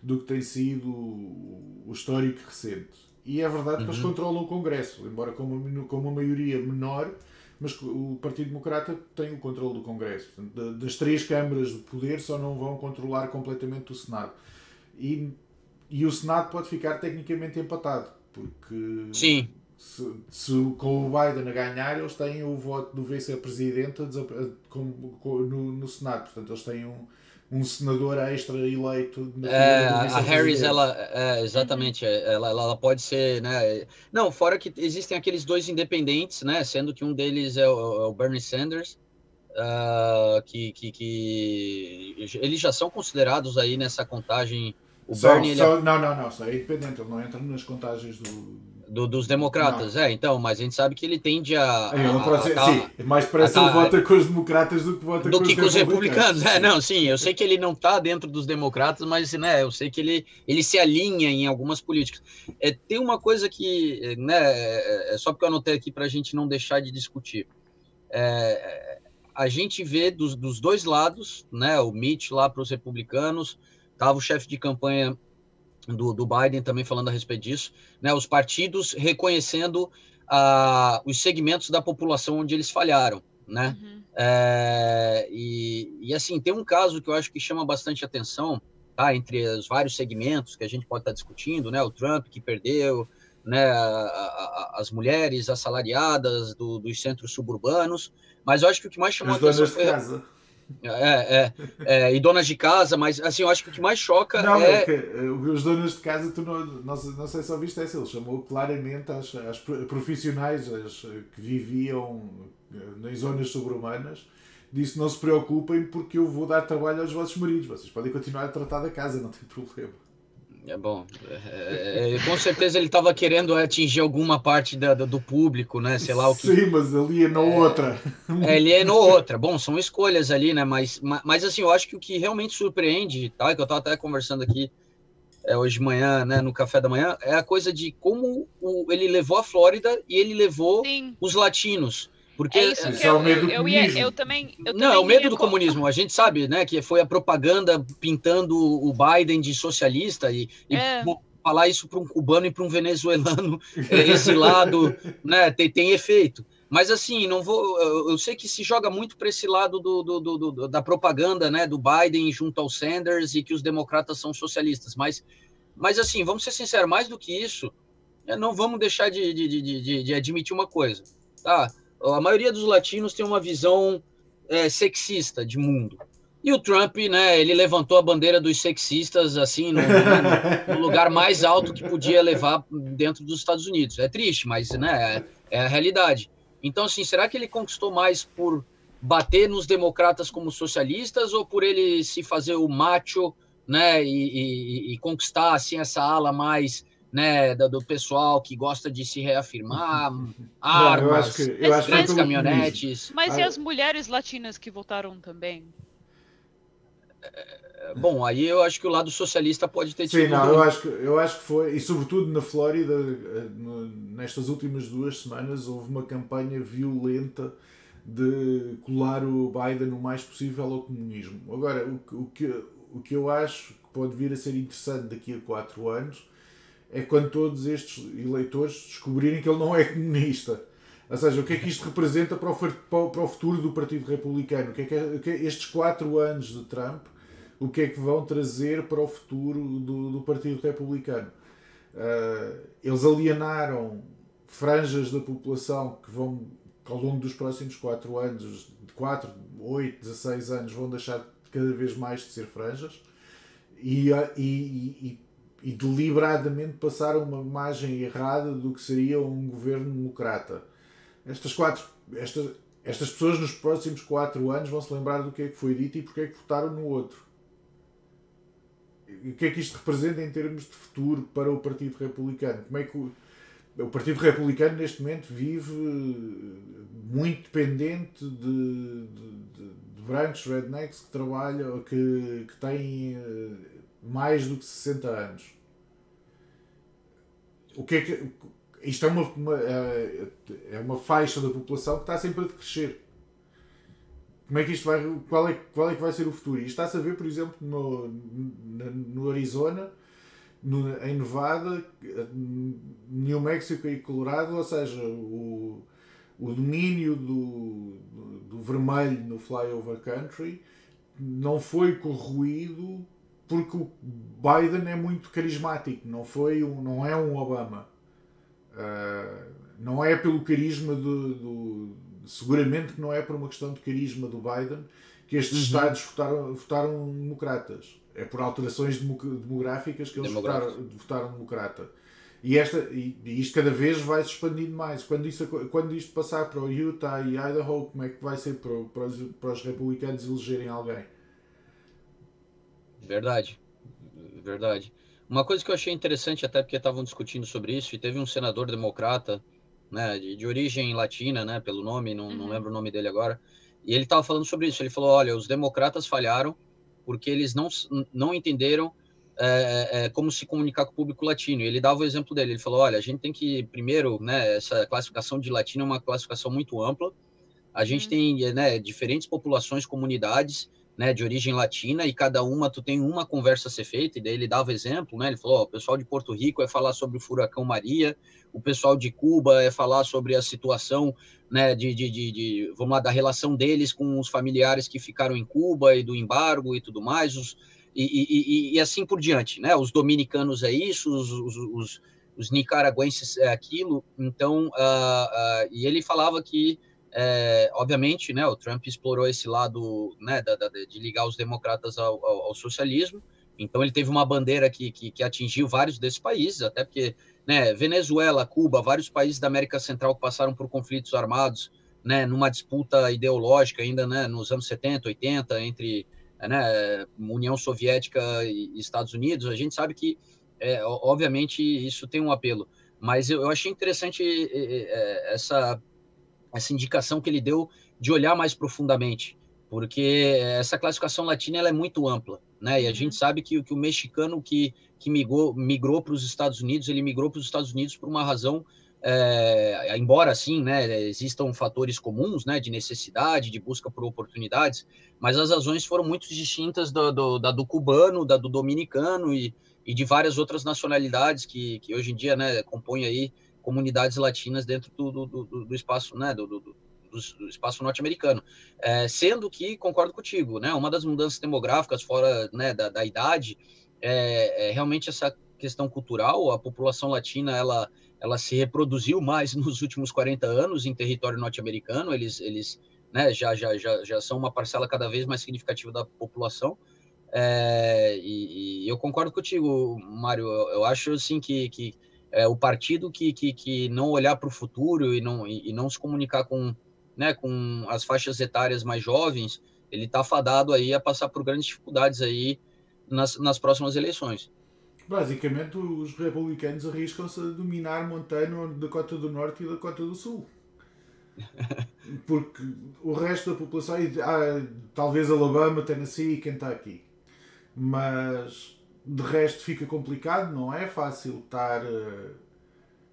do que tem sido o histórico recente. E é verdade uhum. que eles uhum. controlam o Congresso, embora com uma, com uma maioria menor, mas o Partido Democrata tem o controle do Congresso. Portanto, das três câmaras de poder só não vão controlar completamente o Senado. E, e o Senado pode ficar tecnicamente empatado, porque Sim. Se, se, com o Biden a ganhar, eles têm o voto do vice-presidente no, no Senado. Portanto, eles têm um um senador extra eleito. É, a Harris, ela, é, exatamente, é, ela, ela pode ser, né? Não, fora que existem aqueles dois independentes, né? Sendo que um deles é o, é o Bernie Sanders, uh, que, que, que eles já são considerados aí nessa contagem. O só, Bernie, só, ele... Não, não, não, só é independente, ele não entra nas contagens do, do, dos democratas, não. é, então, mas a gente sabe que ele tende a. É, a, a, sim, mais parece que vota com os democratas do que vota do com, que os, com os republicanos. É, não, sim, eu sei que ele não está dentro dos democratas, mas né, eu sei que ele, ele se alinha em algumas políticas. É, tem uma coisa que, né, é, é só porque eu anotei aqui para a gente não deixar de discutir. É, a gente vê dos, dos dois lados, né, o Mitch lá para os republicanos, estava o chefe de campanha do, do Biden também falando a respeito disso, né, os partidos reconhecendo uh, os segmentos da população onde eles falharam, né? Uhum. É, e, e assim, tem um caso que eu acho que chama bastante atenção, tá? Entre os vários segmentos que a gente pode estar discutindo, né? O Trump que perdeu, né? A, a, as mulheres assalariadas do, dos centros suburbanos, mas eu acho que o que mais chamou atenção foi... É, é, é, e donas de casa, mas assim, eu acho que o que mais choca não, é. é que, eh, os donos de casa, tu não, não, não sei se ouviste essa, ele chamou claramente as, as profissionais as, que viviam eh, nas zonas sobre-humanas, disse: não se preocupem, porque eu vou dar trabalho aos vossos maridos, vocês podem continuar a tratar da casa, não tem (laughs) problema. É bom. É, é, com certeza ele estava querendo atingir alguma parte da, do público, né? Sei lá o que. Sim, mas ali é no é, outra. É, ele é no outra. Bom, são escolhas ali, né? Mas, mas assim, eu acho que o que realmente surpreende, tá? Que eu estava até conversando aqui é, hoje de manhã, né? No café da manhã, é a coisa de como o, ele levou a Flórida e ele levou Sim. os latinos. Porque é isso que é eu, o medo eu, eu, ia, eu também. Eu não, também é o medo do comunismo. A gente sabe, né, que foi a propaganda pintando o Biden de socialista e, e é. falar isso para um cubano e para um venezuelano, (laughs) é, esse lado, né, tem, tem efeito. Mas assim, não vou. Eu sei que se joga muito para esse lado do, do, do, da propaganda, né, do Biden junto ao Sanders e que os democratas são socialistas. Mas, mas assim, vamos ser sinceros, mais do que isso, não vamos deixar de, de, de, de, de admitir uma coisa, tá? A maioria dos latinos tem uma visão é, sexista de mundo. E o Trump, né, ele levantou a bandeira dos sexistas, assim, no, no, lugar mais alto que podia levar dentro dos Estados Unidos. É triste, mas, né, é, é a realidade. Então, assim, será que ele conquistou mais por bater nos democratas como socialistas ou por ele se fazer o macho, né, e, e, e conquistar, assim, essa ala mais né, do, pessoal que gosta de se reafirmar, armas, eu acho que, eu acho grandes que caminhonetes. Mas e as mulheres latinas que votaram também? É, bom, aí eu acho que o lado socialista pode ter tido. Sim, não, eu acho, que, eu acho que foi, e sobretudo na Flórida, eh, nestas últimas duas semanas, houve uma campanha violenta de colar o Biden o mais possível ao comunismo. Agora, o, o, que, o que eu acho que pode vir a ser interessante daqui a quatro anos é quando todos estes eleitores descobrirem que ele não é comunista. Ou seja, o que é que isto representa para o, futuro do Partido Republicano? O que é que, é, estes quatro anos de Trump o que é que vão trazer para o futuro do, do Partido Republicano. Uh, eles alienaram franjas da população que vão, que ao longo dos próximos 4 anos, de 4, 8, 16 anos, vão deixar cada vez mais de ser franjas e, ah, e, e, e deliberadamente passaram uma imagem errada do que seria um governo democrata. Estas quatro, estas, estas pessoas nos próximos 4 anos vão se lembrar do que é que foi dito e porque é que votaram no outro o que é que isto representa em termos de futuro para o Partido Republicano? Como é que o, o Partido Republicano neste momento vive muito dependente de, de, de, de brancos rednecks que trabalham, que, que têm eh, mais do que 60 anos. O que é que isto é uma, uma, é, é uma faixa da população que está sempre a crescer como é que isto vai. Qual é, qual é que vai ser o futuro? Isto está-se a ver, por exemplo, no, no Arizona, no, em Nevada, New Mexico e Colorado, ou seja, o, o domínio do, do, do vermelho no flyover country não foi corroído porque o Biden é muito carismático, não, foi um, não é um Obama. Uh, não é pelo carisma do, do, seguramente que não é por uma questão de carisma do Biden que estes uhum. Estados votaram, votaram democratas. É por alterações demográficas que eles votaram, votaram democrata. E, esta, e, e, isto cada vez vai se expandindo mais. Quando, isso, quando isto passar para o Utah e Idaho, como é que vai ser para, para, os, para os republicanos elegerem alguém? Verdade. Verdade. Uma coisa que eu achei interessante, até porque estavam discutindo sobre isso, e teve um senador democrata né, de, de origem latina, né, pelo nome, não, uhum. não lembro o nome dele agora, e ele estava falando sobre isso. Ele falou: olha, os democratas falharam porque eles não, não entenderam é, é, como se comunicar com o público latino. E ele dava o exemplo dele. Ele falou: olha, a gente tem que, primeiro, né, essa classificação de latino é uma classificação muito ampla. A gente uhum. tem né, diferentes populações, comunidades, né, de origem latina, e cada uma tu tem uma conversa a ser feita, e daí ele dava exemplo, né, ele falou, o pessoal de Porto Rico é falar sobre o furacão Maria, o pessoal de Cuba é falar sobre a situação, né, de, de, de, de vamos lá, da relação deles com os familiares que ficaram em Cuba e do embargo e tudo mais, os, e, e, e, e assim por diante, né, os dominicanos é isso, os, os, os, os nicaragüenses é aquilo, então, uh, uh, e ele falava que é, obviamente, né, o Trump explorou esse lado né, da, da, de ligar os democratas ao, ao, ao, socialismo. Então, ele teve uma bandeira que, que, que, atingiu vários desses países, até porque né, Venezuela, Cuba, vários países da América Central que passaram por conflitos armados, né, numa disputa ideológica ainda né, nos anos 70, 80, entre né, União Soviética e Estados Unidos. A gente sabe que, é, obviamente, isso tem um apelo. Mas eu, eu achei interessante é, essa essa indicação que ele deu de olhar mais profundamente, porque essa classificação latina ela é muito ampla, né? E a uhum. gente sabe que, que o mexicano que, que migrou, migrou para os Estados Unidos, ele migrou para os Estados Unidos por uma razão, é, embora assim, né, existam fatores comuns, né, de necessidade, de busca por oportunidades, mas as razões foram muito distintas do, do, da do cubano, da do dominicano e, e de várias outras nacionalidades que, que hoje em dia, né, compõem aí comunidades latinas dentro do, do, do, do espaço, né, do, do, espaço norte-americano. É, sendo que, concordo contigo, né, uma das mudanças demográficas fora né, da, da idade é, é realmente essa questão cultural, a população latina ela, ela se reproduziu mais (laughs) nos últimos 40 anos em território norte-americano, eles, eles né, já, já, já, já são uma parcela cada vez mais significativa da população. É, e, e, eu concordo contigo, Mário. Eu, eu acho assim que, que é, o partido que, que, que não olhar para o futuro e não, e, e, não se comunicar com, né, com as faixas etárias mais jovens, ele está fadado aí a passar por grandes dificuldades aí nas, nas próximas eleições. Basicamente, os republicanos arriscam-se a dominar Montana, Dakota do Norte e Dakota do Sul. (laughs) Porque o resto da população, ah, talvez Alabama, Tennessee e Kentucky, mas de resto fica complicado, não é fácil estar, eh,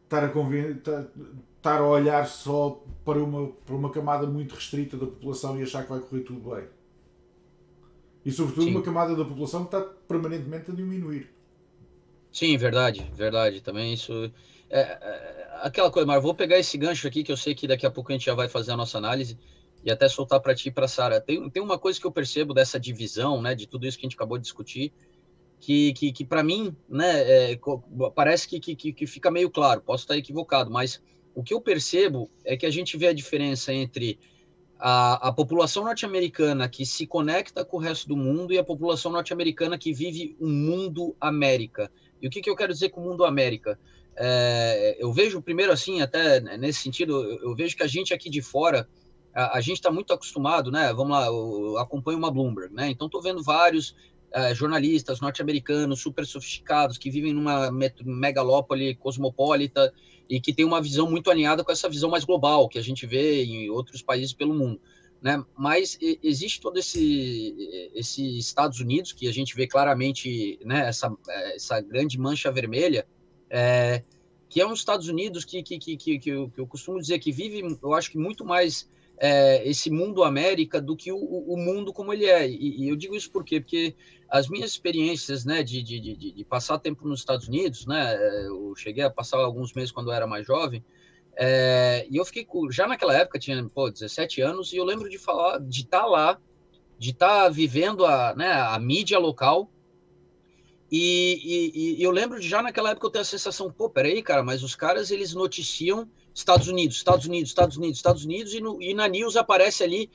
estar, a, conven... estar a olhar só para uma, para uma camada muito restrita da população e achar que vai correr tudo bem. E sobretudo Sim. uma camada da população que está permanentemente a diminuir. Sim, verdade, verdade. Também isso. É, é, aquela coisa, mas vou pegar esse gancho aqui, que eu sei que daqui a pouco a gente já vai fazer a nossa análise, e até soltar para ti e para Sara. Tem, tem uma coisa que eu percebo dessa divisão, né, de tudo isso que a gente acabou de discutir, que, que, que para mim, né, é, parece que, que, que fica meio claro, posso estar equivocado, mas o que eu percebo é que a gente vê a diferença entre a, a população norte-americana que se conecta com o resto do mundo e a população norte-americana que vive um mundo América. E o que, que eu quero dizer com o mundo América? É, eu vejo, primeiro assim, até nesse sentido, eu, eu vejo que a gente aqui de fora, a, a gente está muito acostumado, né? Vamos lá, eu acompanho uma Bloomberg, né? Então estou vendo vários uh, jornalistas norte-americanos super sofisticados que vivem numa megalópole cosmopolita e que tem uma visão muito alinhada com essa visão mais global que a gente vê em outros países pelo mundo. Né? Mas existe todo esse, esse Estados Unidos que a gente vê claramente, né? Essa, essa grande mancha vermelha, é, que é um Estados Unidos que, que, que, que, que eu, que eu costumo dizer que vive, eu acho que muito mais é, esse mundo América do que o, o mundo como ele é. E, e, eu digo isso por quê? Porque as minhas experiências né, de, de, de, de, passar tempo nos Estados Unidos, né, eu cheguei a passar alguns meses quando eu era mais jovem, é, e eu fiquei, já naquela época, tinha pô, 17 anos, e eu lembro de falar, de estar tá lá, de estar tá vivendo a, né, a mídia local, e, e, e, eu lembro de já naquela época eu ter a sensação, pô, peraí, cara, mas os caras eles noticiam Estados Unidos, Estados Unidos, Estados Unidos, Estados Unidos, e, no, e na news aparece ali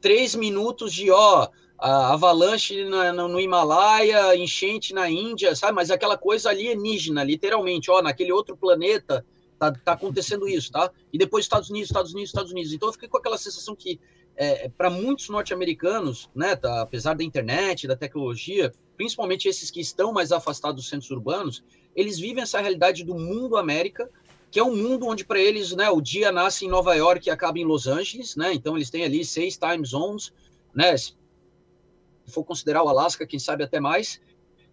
três minutos de, ó, avalanche na, no, no, Himalaia, enchente na Índia, sabe? Mas aquela coisa alienígena, literalmente, ó, naquele outro planeta tá, tá acontecendo isso, tá? E depois Estados Unidos, Estados Unidos, Estados Unidos. Então eu fiquei com aquela sensação que, é, para muitos norte-americanos, né, tá, apesar da internet, da tecnologia, principalmente esses que estão mais afastados dos centros urbanos, eles vivem essa realidade do mundo América que é um mundo onde para eles, né, o dia nasce em Nova York e acaba em Los Angeles, né? Então eles têm ali seis time zones, né? Se for considerar o Alasca, quem sabe até mais.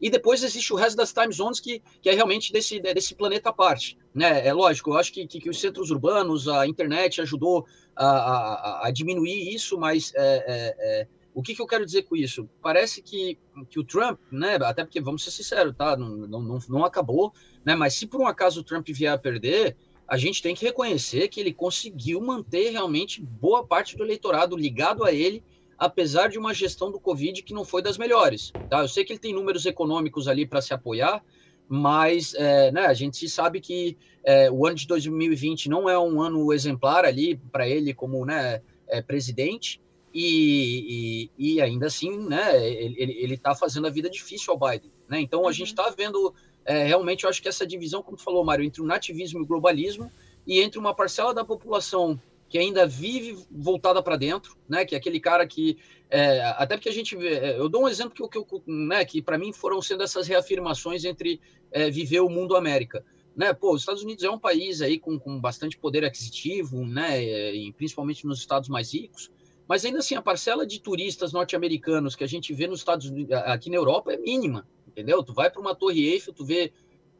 E depois existe o resto das time zones que, que é realmente desse, desse planeta à parte, né? É lógico, eu acho que, que, que os centros urbanos, a internet ajudou a, a, a diminuir isso, mas é, é, é, o que, que, eu quero dizer com isso? Parece que, que o Trump, né? Até porque vamos ser sinceros, tá? Não, não, não, acabou né? Mas se por um acaso o Trump vier a perder, a gente tem que reconhecer que ele conseguiu manter realmente boa parte do eleitorado ligado a ele, apesar de uma gestão do Covid que não foi das melhores. Tá? Eu sei que ele tem números econômicos ali para se apoiar, mas é, né, a gente sabe que é, o ano de 2020 não é um ano exemplar ali para ele como né, é, presidente, e, e, e, ainda assim né, ele está fazendo a vida difícil ao Biden. Né? Então a uhum. gente está vendo é, realmente eu acho que essa divisão, como tu falou, Mário, entre o nativismo e o globalismo, e entre uma parcela da população que ainda vive voltada para dentro, né? Que é aquele cara que é, até porque a gente vê, é, eu dou um exemplo que, que, né, que para mim foram sendo essas reafirmações entre é, viver o mundo América, né? Pô, os Estados Unidos é um país aí com, com bastante poder aquisitivo, né? E, principalmente nos estados mais ricos, mas ainda assim a parcela de turistas norte-americanos que a gente vê nos Estados Unidos, aqui na Europa é mínima, entendeu? Tu vai para uma Torre Eiffel, tu vê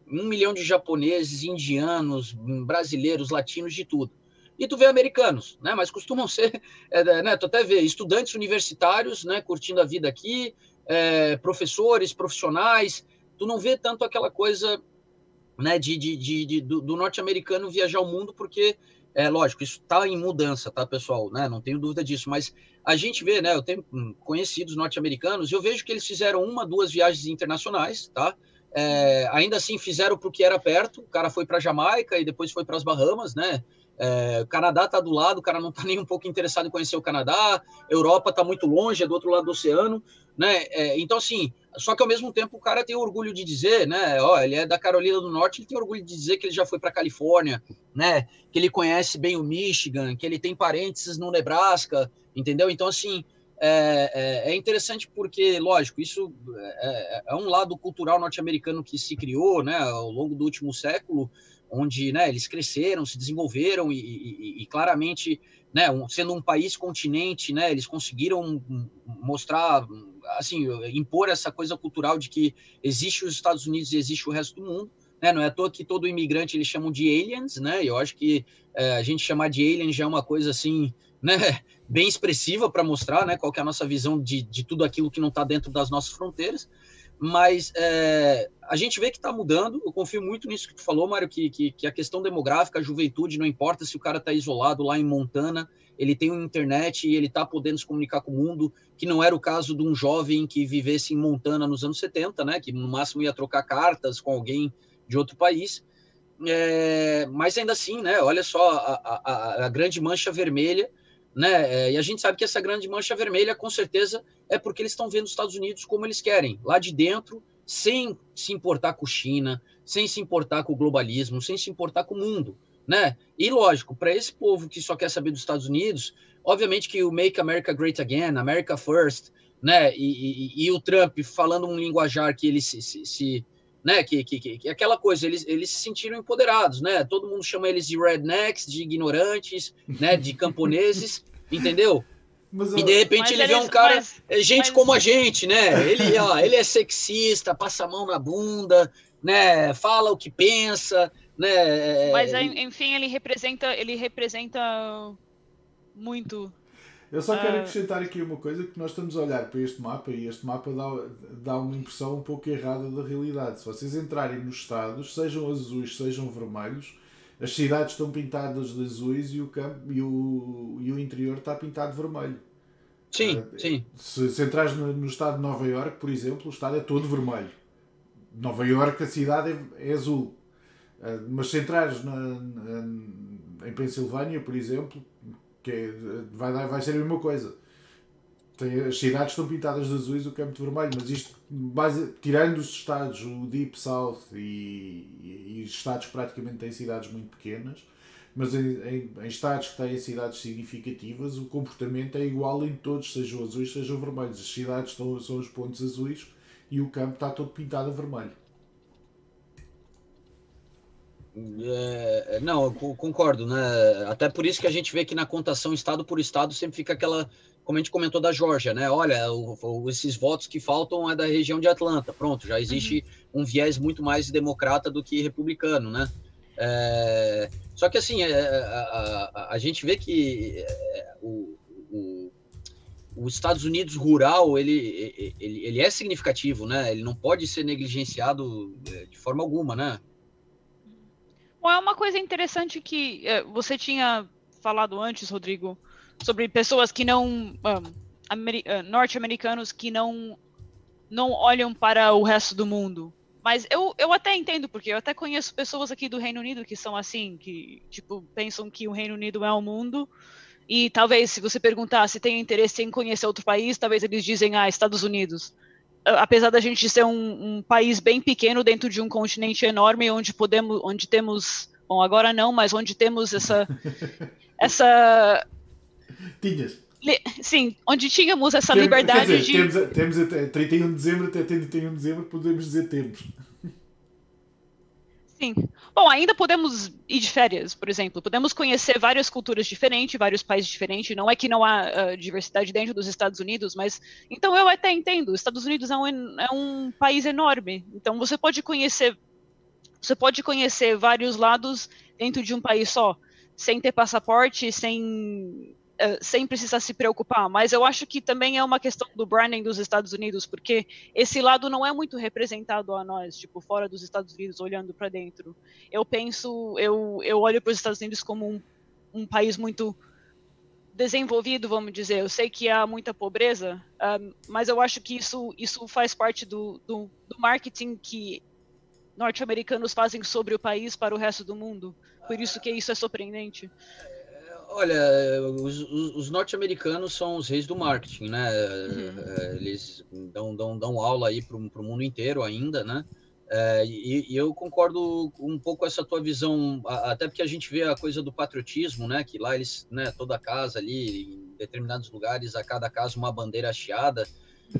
um milhão de japoneses, indianos, brasileiros, latinos, de tudo. E tu vê americanos, né? Mas costumam (laughs) ser, é, né? Tu até vê estudantes universitários, né? Curtindo a vida aqui, é, professores, profissionais. Tu não vê tanto aquela coisa, né? De, de, de, de do, do norte-americano viajar o mundo, porque é lógico, isso está em mudança, tá, pessoal? Né? Não tenho dúvida disso, mas a gente vê, né? Eu tenho conhecidos norte-americanos eu vejo que eles fizeram uma, duas viagens internacionais, tá? É, ainda assim fizeram para que era perto. O cara foi para Jamaica e depois foi para as Bahamas, né? É, o Canadá está do lado, o cara não está nem um pouco interessado em conhecer o Canadá. Europa está muito longe, é do outro lado do oceano, né? É, então assim, só que ao mesmo tempo o cara tem orgulho de dizer, né? Ó, ele é da Carolina do Norte, ele tem orgulho de dizer que ele já foi para Califórnia, né? Que ele conhece bem o Michigan, que ele tem parentes no Nebraska, entendeu? Então assim, é, é, é, interessante porque, lógico, isso é, é, é um lado cultural norte-americano que se criou né, ao longo do último século, onde né, eles cresceram, se desenvolveram e, e, e claramente, né, um, sendo um país continente, né, eles conseguiram mostrar, assim, impor essa coisa cultural de que existe os Estados Unidos e existe o resto do mundo. Né, não é à toa que todo imigrante eles chamam de aliens, né? Eu acho que é, a gente chamar de alien já é uma coisa assim né, bem expressiva para mostrar né, qual é a nossa visão de, de tudo aquilo que não está dentro das nossas fronteiras. Mas é, a gente vê que está mudando. Eu confio muito nisso que tu falou, Mário, que, que, que, a questão demográfica, a juventude, não importa se o cara está isolado lá em Montana, ele tem uma internet e ele está podendo se comunicar com o mundo, que não era o caso de um jovem que vivesse em Montana nos anos 70, né, que no máximo ia trocar cartas com alguém de outro país. É, mas ainda assim, né, olha só a, a, a grande mancha vermelha né? É, e a gente sabe que essa grande mancha vermelha, com certeza, é porque eles estão vendo os Estados Unidos como eles querem, lá de dentro, sem se importar com China, sem se importar com o globalismo, sem se importar com o mundo, né? E lógico, para esse povo que só quer saber dos Estados Unidos, obviamente que o Make America Great Again, America First, né? E, e, e o Trump falando um linguajar que ele se, se, se né, que, que, que, aquela coisa, eles, eles se sentiram empoderados, né? Todo mundo chama eles de rednecks, de ignorantes, né, de camponeses, (laughs) entendeu? Mas, e de repente ele vê um cara, mas, é gente mas... como a gente, né? Ele, ó, ele é sexista, passa a mão na bunda, né? Fala o que pensa, né? Mas enfim, ele representa, ele representa muito eu só quero ah. acrescentar aqui uma coisa que nós estamos a olhar para este mapa e este mapa dá, dá uma impressão um pouco errada da realidade. Se vocês entrarem nos estados, sejam azuis, sejam vermelhos, as cidades estão pintadas de azuis e o campo e o, e o interior está pintado de vermelho. Sim, uh, sim. Se, se entrares no, no, estado de Nova York, por exemplo, o estado é todo vermelho. Nova York, a cidade é, é azul. Uh, mas se entrares na, na, em Pensilvânia, por exemplo, que é, vai, dar, vai ser a mesma coisa. Tem, as cidades estão pintadas de azuis, o campo de vermelho, mas isto, base, tirando os estados, o Deep South e, e, estados que praticamente têm cidades muito pequenas, mas em, em, em, estados que têm cidades significativas, o comportamento é igual em todos, sejam azuis, sejam vermelhos. As cidades estão, são os pontos azuis e o campo está todo pintado a vermelho. É, não, eu concordo, né? Até por isso que a gente vê que na contação estado por estado sempre fica aquela, como a gente comentou da Georgia, né? Olha, o, o, esses votos que faltam é da região de Atlanta. Pronto, já existe uhum. um viés muito mais democrata do que republicano, né? É, só que assim, é, a, a, a, gente vê que é, o, o, os Estados Unidos rural ele, ele, ele é significativo, né? Ele não pode ser negligenciado é, de forma alguma, né? Bom, é uma coisa interessante que é, você tinha falado antes, Rodrigo, sobre pessoas que não. Um, uh, norte-americanos que não, não olham para o resto do mundo. Mas eu, eu até entendo, porque eu até conheço pessoas aqui do Reino Unido que são assim, que, tipo, pensam que o Reino Unido é o mundo. E talvez, se você perguntar se tem interesse em conhecer outro país, talvez eles dizem, ah, Estados Unidos apesar da gente ser um, um, país bem pequeno dentro de um continente enorme, onde podemos, onde temos, bom, agora não, mas onde temos essa, (laughs) essa, tinhas, sim, onde tínhamos essa Tem, liberdade dizer, de, temos, temos até 31 de dezembro, até 31 de dezembro podemos dizer temos. Sim. Bom, ainda podemos ir de férias, por exemplo. Podemos conhecer várias culturas diferentes, vários países diferentes. Não é que não há uh, diversidade dentro dos Estados Unidos, mas. Então eu até entendo. Os Estados Unidos é um, é um país enorme. Então você pode conhecer. Você pode conhecer vários lados dentro de um país só, sem ter passaporte, sem Uh, sem precisar se preocupar, mas eu acho que também é uma questão do branding dos Estados Unidos, porque esse lado não é muito representado a nós, tipo, fora dos Estados Unidos, olhando para dentro. Eu penso, eu, eu olho para os Estados Unidos como um, um, país muito desenvolvido, vamos dizer. Eu sei que há muita pobreza, uh, mas eu acho que isso, isso faz parte do, do, do marketing que norte-americanos fazem sobre o país para o resto do mundo? Por isso que isso é surpreendente. Olha, os, os norte-americanos são os reis do marketing, né? Uhum. É, eles dão, dão, dão aula aí para o mundo inteiro ainda, né? É, e, e, eu concordo um pouco com essa tua visão, até porque a gente vê a coisa do patriotismo, né? Que lá eles, né, toda casa ali, em determinados lugares, a cada casa uma bandeira hasteada.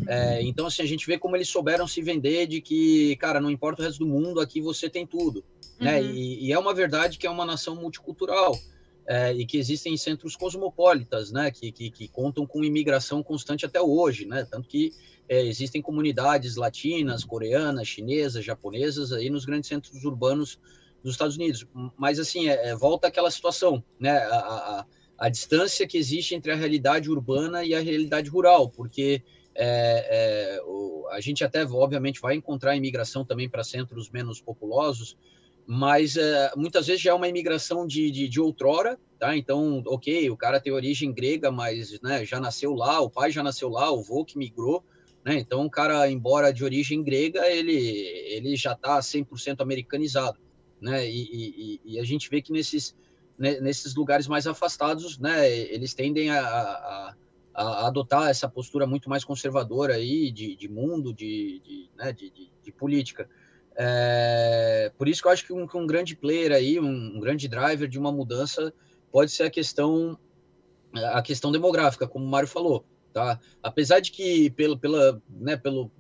É, então, assim, a gente vê como eles souberam se vender de que, cara, não importa o resto do mundo, aqui você tem tudo. Né? Uhum. Né? E, e, é uma verdade que é uma nação multicultural é, e que existem centros cosmopolitas, né? Que, que, que, contam com imigração constante até hoje, né? Tanto que é, existem comunidades latinas, coreanas, chinesas, japonesas aí nos grandes centros urbanos dos Estados Unidos. Mas, assim, é, é volta àquela situação, né? A, a, a distância que existe entre a realidade urbana e a realidade rural, porque é, é, o, a gente até, obviamente, vai encontrar imigração também para centros menos populosos, mas é, muitas vezes já é uma imigração de, de, de, outrora, tá? Então, ok, o cara tem origem grega, mas né, já nasceu lá, o pai já nasceu lá, o vô que migrou, né? Então, o cara, embora de origem grega, ele, ele já está 100% americanizado, né? E, e, e, a gente vê que nesses, né, nesses lugares mais afastados, né, eles tendem a, a a, adotar essa postura muito mais conservadora aí de, de mundo, de, de, né, de, de política. É, por isso que eu acho que um, que um grande player aí, um, um, grande driver de uma mudança pode ser a questão a questão demográfica, como o Mário falou. Tá? Apesar de que pelo, pela, né, pelo,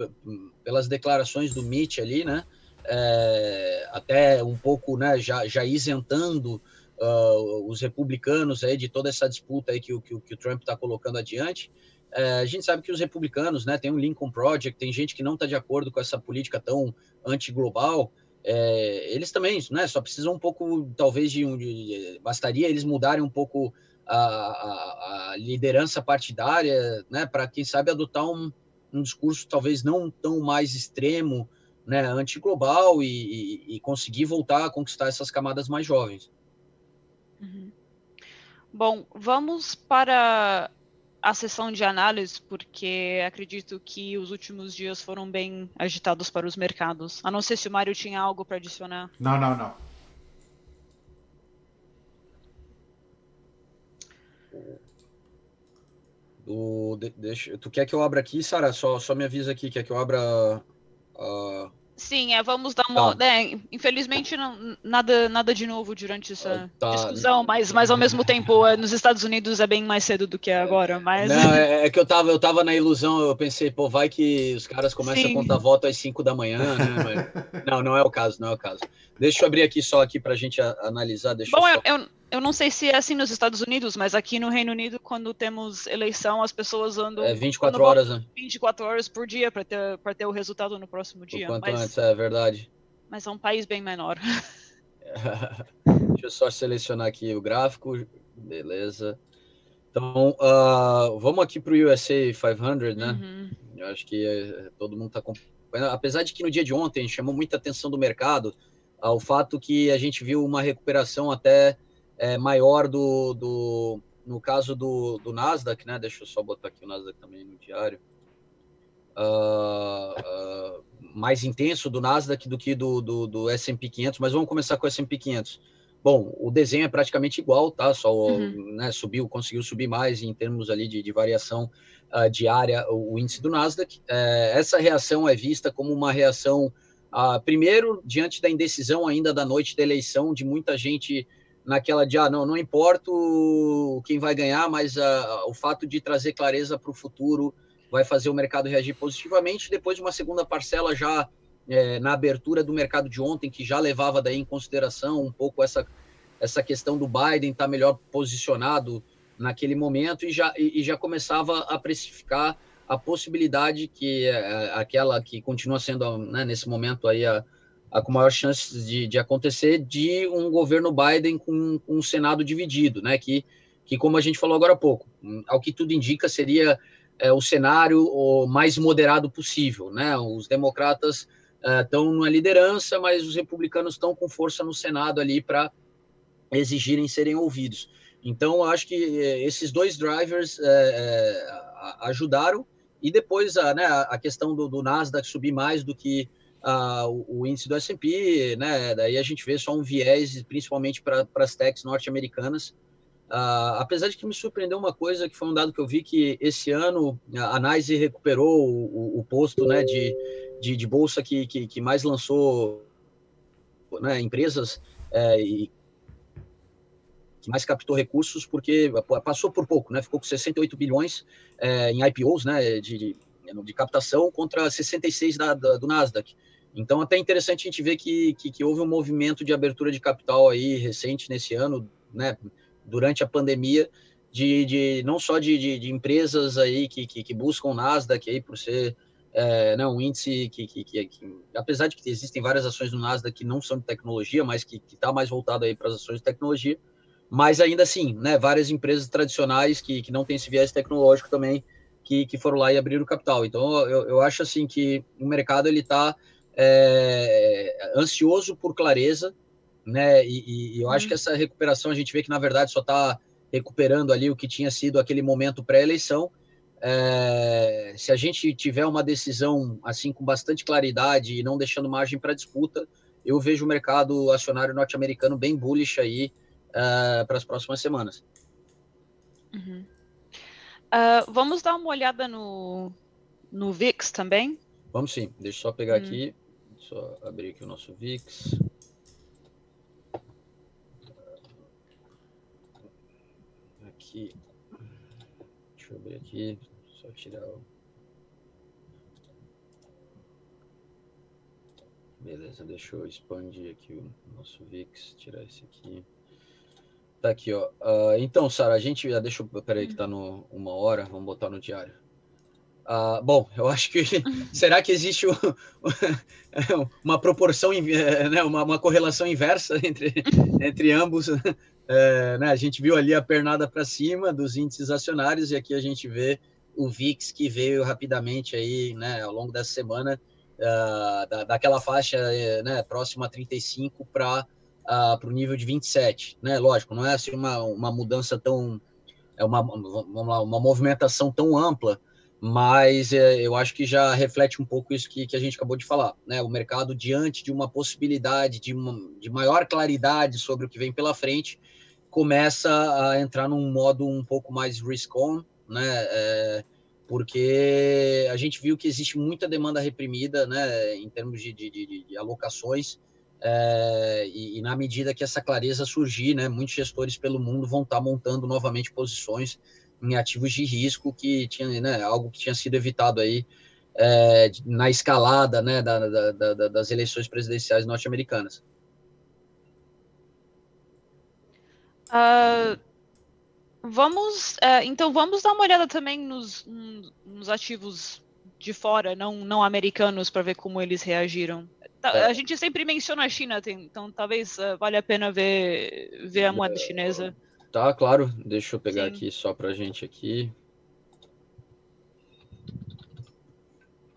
pelas declarações do Mitch ali, né, é, até um pouco né, já, já isentando uh, os republicanos aí de toda essa disputa aí que, que, que o Trump está colocando adiante. Uh, a gente sabe que os republicanos, né, tem o Lincoln Project, tem gente que não está de acordo com essa política tão anti-global. É, eles também, né, só precisam um pouco, talvez, de, um, de bastaria eles mudarem um pouco a, a, a liderança partidária, né, para quem sabe adotar um, um discurso talvez não tão mais extremo, né, anti-global e, e, e, conseguir voltar a conquistar essas camadas mais jovens. Uhum. Bom, vamos para a sessão de análise, porque acredito que os últimos dias foram bem agitados para os mercados. A não ser se o Mário tinha algo para adicionar. Não, não, não. Do, de, deixa, tu quer que eu abra aqui, Sara? Só, só me avisa aqui, quer que eu abra uh, Sim, é, vamos dar uma. Tá. É, infelizmente, não, nada, nada de novo durante essa tá. discussão, mas, mas ao mesmo tempo, é, nos Estados Unidos é bem mais cedo do que agora. Mas... Não, é, é, que eu tava, eu tava na ilusão, eu pensei, pô, vai que os caras começam Sim. a contar voto às 5 da manhã, né? Mas, (laughs) não, não é o caso, não é o caso. Deixa eu abrir aqui só aqui para a gente analisar. Deixa Bom, eu, só... eu, eu, não sei se é assim nos Estados Unidos, mas aqui no Reino Unido, quando temos eleição, as pessoas andam. É 24 horas, né? 24 horas por dia para ter, ter o resultado no próximo dia. O quanto mas, antes, é verdade. Mas é um país bem menor. (laughs) (laughs) Deixa eu só selecionar aqui o gráfico. Beleza. Então, uh, vamos aqui para o USA 500, né? Uhum. Eu acho que é, todo mundo está acompanhando. Apesar de que no dia de ontem chamou muita atenção do mercado ao fato que a gente viu uma recuperação até é, maior do, do, no caso do, do Nasdaq, né? Deixa eu só botar aqui o Nasdaq também no diário. Uh, uh, mais intenso do Nasdaq do que do, do, do S&P 500, mas vamos começar com o S&P 500. Bom, o desenho é praticamente igual, tá? Só uhum. né, subiu, conseguiu subir mais em termos ali de, de variação uh, diária o, índice do Nasdaq. É, essa reação é vista como uma reação primeiro, diante da indecisão ainda da noite da eleição, de muita gente naquela de, ah, não, não importa quem vai ganhar, mas ah, o fato de trazer clareza para o futuro vai fazer o mercado reagir positivamente. Depois de uma segunda parcela já é, na abertura do mercado de ontem, que já levava daí em consideração um pouco essa, essa questão do Biden estar tá melhor posicionado naquele momento e já, e, já começava a precificar a possibilidade que é aquela que continua sendo, né, nesse momento aí, a, a com maior chance de, de acontecer, de um governo Biden com, com um Senado dividido, né, que, que, como a gente falou agora há pouco, ao que tudo indica, seria é, o cenário o mais moderado possível, né, os democratas estão é, na liderança, mas os republicanos estão com força no Senado ali para exigirem serem ouvidos. Então, acho que é, esses dois drivers é, é, ajudaram. E depois a, né, a questão do, do Nasdaq subir mais do que o, o, índice do S&P, né? Daí a gente vê só um viés, principalmente para as techs norte-americanas. Uh, apesar de que me surpreendeu uma coisa, que foi um dado que eu vi que esse ano a NYSE recuperou o, o, posto né, de, de, de bolsa que, que, que, mais lançou né, empresas é, e que mais captou recursos, porque passou por pouco, né? Ficou com 68 bilhões é, em IPOs, né? De, de, de, captação contra 66 da, da, do Nasdaq. Então, até interessante a gente ver que, que, que, houve um movimento de abertura de capital aí recente nesse ano, né? Durante a pandemia, de, de não só de, de, de empresas aí que, que, que buscam o Nasdaq aí por ser é, não, né, um índice que, que, que, que, apesar de que existem várias ações no Nasdaq que não são de tecnologia, mas que está mais voltado aí para as ações de tecnologia, mas ainda assim, né, várias empresas tradicionais que, que não têm esse viés tecnológico também, que, que foram lá e abriram capital. Então, eu, eu acho assim que o mercado ele está é, ansioso por clareza, né, e, e eu acho uhum. que essa recuperação a gente vê que na verdade só está recuperando ali o que tinha sido aquele momento pré-eleição. É, se a gente tiver uma decisão assim com bastante claridade e não deixando margem para disputa, eu vejo o mercado acionário norte-americano bem bullish aí uh, para as próximas semanas. Uhum. Uh, vamos dar uma olhada no, no VIX também? Vamos sim, deixa eu só pegar uhum. aqui, só abrir aqui o nosso VIX. Aqui, deixa eu abrir aqui, só tirar o. Beleza, deixa eu expandir aqui o nosso VIX, tirar esse aqui. Tá aqui, ó. Uh, então, Sara, a gente. Uh, deixa. Peraí, que tá no uma hora, vamos botar no diário. Uh, bom, eu acho que. (laughs) será que existe (laughs) uma proporção, eh, né, uma, uma, correlação inversa entre, (laughs) entre ambos? É, né, a gente viu ali a pernada para cima dos índices acionários e aqui a gente vê o VIX que veio rapidamente aí, né, ao longo dessa semana, uh, da, daquela faixa eh, né, próxima a 35 para uh, para o nível de 27, né? Lógico, não é assim uma, uma mudança tão é uma, vamos lá, uma movimentação tão ampla, mas é, eu acho que já reflete um pouco isso que, que a gente acabou de falar, né? O mercado diante de uma possibilidade de, uma, de maior claridade sobre o que vem pela frente começa a entrar num modo um pouco mais risk-on, né? É, porque a gente viu que existe muita demanda reprimida, né? Em termos de, de, de, alocações é, e, e, na medida que essa clareza surgir, né, muitos gestores pelo mundo vão estar montando novamente posições em ativos de risco que tinha, né, algo que tinha sido evitado aí é, na escalada, né, da, da, da, das eleições presidenciais norte-americanas. Uh, vamos, uh, então vamos dar uma olhada também nos, nos ativos de fora, não, não americanos, para ver como eles reagiram. Tá, é. A gente sempre menciona a China, então talvez uh, valha a pena ver, ver a moeda chinesa. Tá, claro. Deixa eu pegar Sim. aqui só pra gente aqui.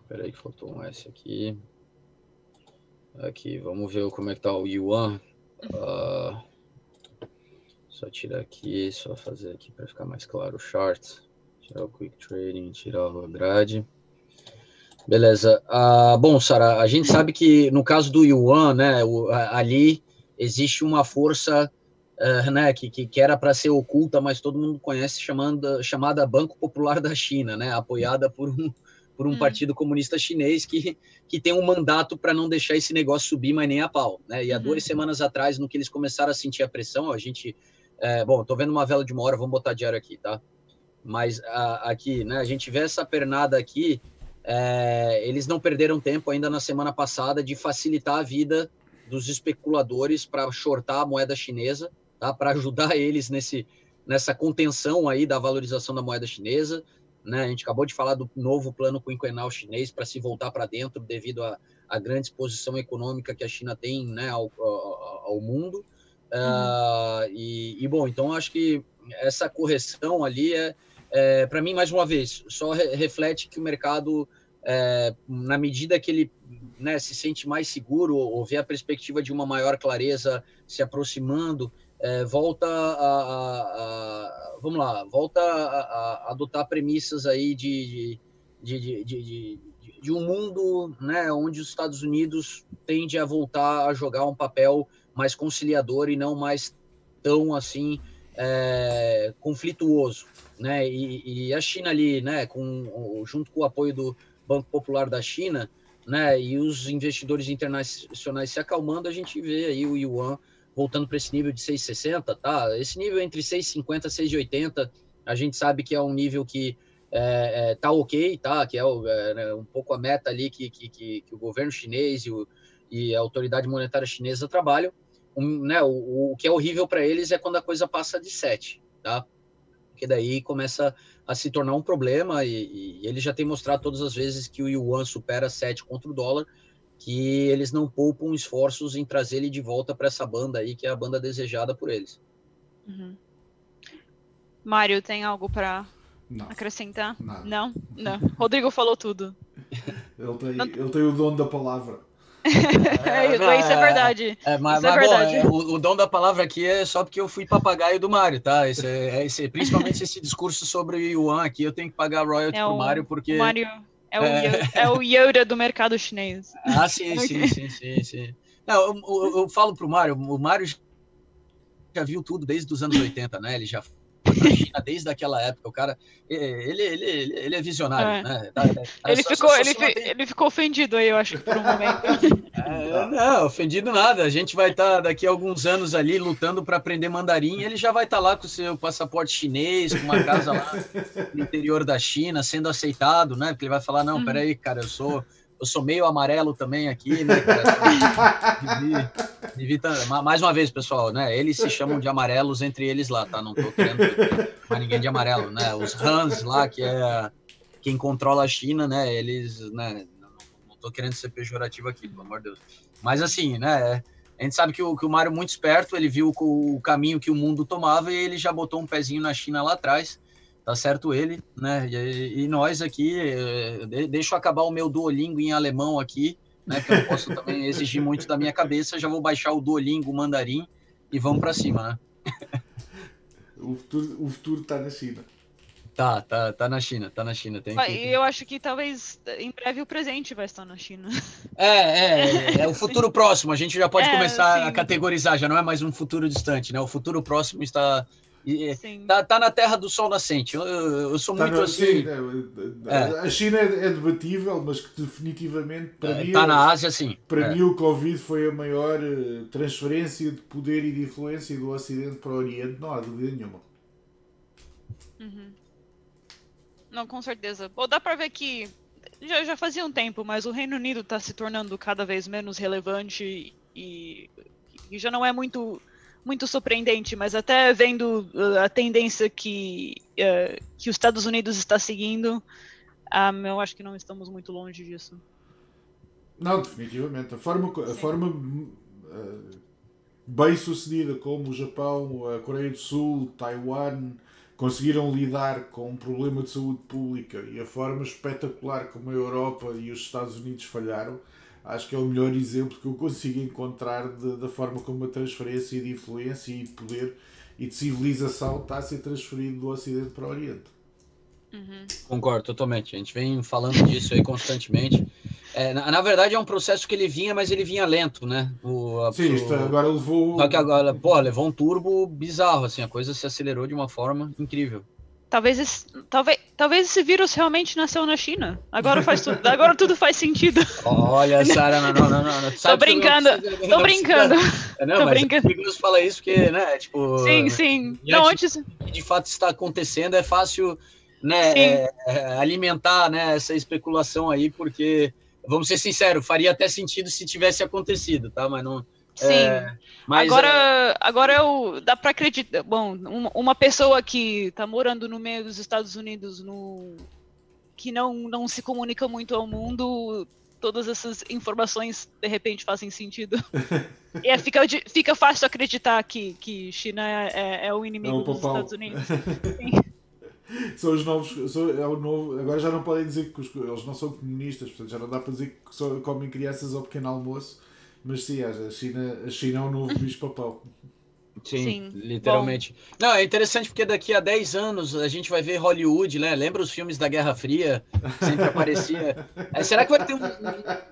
Espera aí que faltou um S aqui. Aqui, vamos ver como é que tá o Yuan. Uh, só tirar aqui, só fazer aqui para ficar mais claro o chart. Tirar o Quick Trading, tirar a grade. Beleza. Uh, bom, Sara, a gente sabe que no caso do Yuan, né, o, ali existe uma força uh, né, que, que, que era para ser oculta, mas todo mundo conhece, chamando, chamada Banco Popular da China, né, apoiada por um, por um hum. partido comunista chinês que, que tem um mandato para não deixar esse negócio subir, mas nem a pau. Né? E há uhum. duas semanas atrás, no que eles começaram a sentir a pressão, a gente. É, bom, estou vendo uma vela de uma hora, vamos botar diário aqui, tá? Mas a, aqui, né, a gente vê essa pernada aqui é, eles não perderam tempo ainda na semana passada de facilitar a vida dos especuladores para shortar a moeda chinesa, tá? para ajudar eles nesse, nessa contenção aí da valorização da moeda chinesa. Né? A gente acabou de falar do novo plano quinquenal chinês para se voltar para dentro devido à grande exposição econômica que a China tem né, ao, ao, ao mundo. Uhum. Uh, e, e, bom, então acho que essa correção ali é, é para mim, mais uma vez, só re reflete que o mercado é, na medida que ele né, se sente mais seguro ou vê a perspectiva de uma maior clareza se aproximando, é, volta a, a, a, vamos lá, volta a, adotar premissas aí de, de, de, de, de um mundo né, onde os Estados Unidos tende a voltar a jogar um papel mais conciliador e não mais tão assim é, conflituoso, né? E, e, a China ali, né, com, junto com o apoio do Banco Popular da China, né, e os investidores internacionais se acalmando, a gente vê aí o yuan voltando para esse nível de 6,60, tá? Esse nível entre 6,50 e 6,80, a gente sabe que é um nível que é, é, tá ok, tá? Que é, é, né, um pouco a meta ali que, que, que, que o governo chinês e, o, e, a autoridade monetária chinesa trabalham. Um, né, o, o, que é horrível para eles é quando a coisa passa de 7, tá? Porque daí começa a se tornar um problema e, e ele já tem mostrado todas as vezes que o yuan supera 7 contra o dólar, que eles não poupam esforços em trazer ele de volta para essa banda aí, que é a banda desejada por eles. Uhum. Mário, tem algo para. Acrescentar? Nada. Não? Não. Rodrigo falou tudo. (laughs) tem, não... ele tem o dom da palavra. (laughs) É, não, isso é, é verdade. É, mas, isso é mas, verdade. Bom, o, o, dom da palavra aqui é só porque eu fui papagaio do Mário, tá? Esse, é, esse, principalmente esse discurso sobre o Yuan aqui, eu tenho que pagar royalty é pro Mário, porque. O Mário é o, é... é o Yoda do mercado chinês. Ah, sim, (laughs) sim, sim, sim, sim. Não, eu, eu, eu falo pro Mário, o Mário já viu tudo desde os anos 80, né? Ele já na China desde aquela época. O cara, ele, ele, ele, ele é visionário, é. né? ele, só, ficou, só, ele, ele ficou ofendido aí, eu acho, por um momento. (laughs) É, não, ofendido nada. A gente vai estar tá, daqui a alguns anos ali lutando para aprender mandarim. Ele já vai estar tá lá com o seu passaporte chinês, com uma casa lá no interior da China, sendo aceitado, né? Porque ele vai falar: não, uhum. peraí, cara, eu sou eu sou meio amarelo também aqui, né, (laughs) mais uma vez, pessoal, né? Eles se chamam de amarelos entre eles lá, tá? Não tô querendo mais ninguém de amarelo, né? Os Hans lá, que é quem controla a China, né? Eles, né? Não, tô querendo ser pejorativo aqui, pelo amor de Deus. Mas assim, né? A gente sabe que o, que o Mário é muito esperto, ele viu o, o caminho que o mundo tomava e ele já botou um pezinho na China lá atrás tá certo ele, né? E, e nós aqui, eh, deixa eu acabar o meu Duolingo em alemão aqui, né? Que eu não posso também exigir muito da minha cabeça, já vou baixar o Duolingo, o mandarim e vamos para cima, né? o futuro, o futuro tá na China. Tá, tá, tá na China, tá na China. Tem que... Eu acho que talvez em breve o presente vai estar na China. É, é, é, é o futuro próximo. A gente já pode (laughs) é, começar sim. a categorizar, já não é mais um futuro distante, né? O futuro próximo está tá, tá na terra do sol nascente. Eu, eu sou tá muito no, assim. Sim, é, é. A China é, é, debatível, mas que definitivamente para é, mim. Está na Ásia, sim. Para é. mim, o Covid foi a maior eh, transferência de poder e de influência do Ocidente para o Oriente, não há dúvida nenhuma. Uhum. Não, com certeza. Ou dá para ver que já, já fazia um tempo, mas o Reino Unido está se tornando cada vez menos relevante e, e já não é muito muito surpreendente, mas até vendo uh, a tendência que, uh, que os Estados Unidos está seguindo, um, eu acho que não estamos muito longe disso. Não, definitivamente. A forma, a forma uh, bem sucedida como o Japão, a Coreia do Sul, Taiwan conseguiram lidar com um problema de saúde pública e a forma espetacular como a Europa e os Estados Unidos falharam acho que é o melhor exemplo que eu consigo encontrar de, da forma como a transferência de influência e de poder e de civilização está a ser transferido do Ocidente para o Oriente. Uhum. Concordo totalmente. A gente vem falando disso aí constantemente. É, na, na, verdade, é um processo que ele vinha, mas ele vinha lento, né? O, a, Sim, agora levou. Só que agora, pô, levou um turbo bizarro, assim, a coisa se acelerou de uma forma incrível. Talvez esse, talvez, talvez esse vírus realmente nasceu na China. Agora faz tudo, agora tudo faz sentido. Olha, Sara, não, não, não, não. Tô brincando, precisa, tô brincando. Precisa, não, tô mas brincando. É falar isso porque, né, tipo... Sim, sim. Não, antes... O que de fato está acontecendo é fácil, né, é, é, alimentar, né, essa especulação aí, porque, vamos ser sinceros, faria até sentido se tivesse acontecido, tá? Mas não Sim. É, agora, é... agora eu, dá para acreditar. Bom, uma pessoa que está morando no meio dos Estados Unidos, no, que não, não se comunica muito ao mundo, todas essas informações de repente fazem sentido. e (laughs) é, fica, fica fácil acreditar que, que China é, é, é o inimigo é dos Estados Unidos. (laughs) são os novos. São, é o novo, agora já não podem dizer que os, eles não são comunistas, portanto já não dá para dizer que só comem crianças ao pequeno almoço mas sim, a China, a China é o novo bicho-papão. Sim, Sim, literalmente. Bom. Não, é interessante porque daqui a 10 anos a gente vai ver Hollywood, né? Lembra os filmes da Guerra Fria? Sempre aparecia. (laughs) É, será que vai ter um.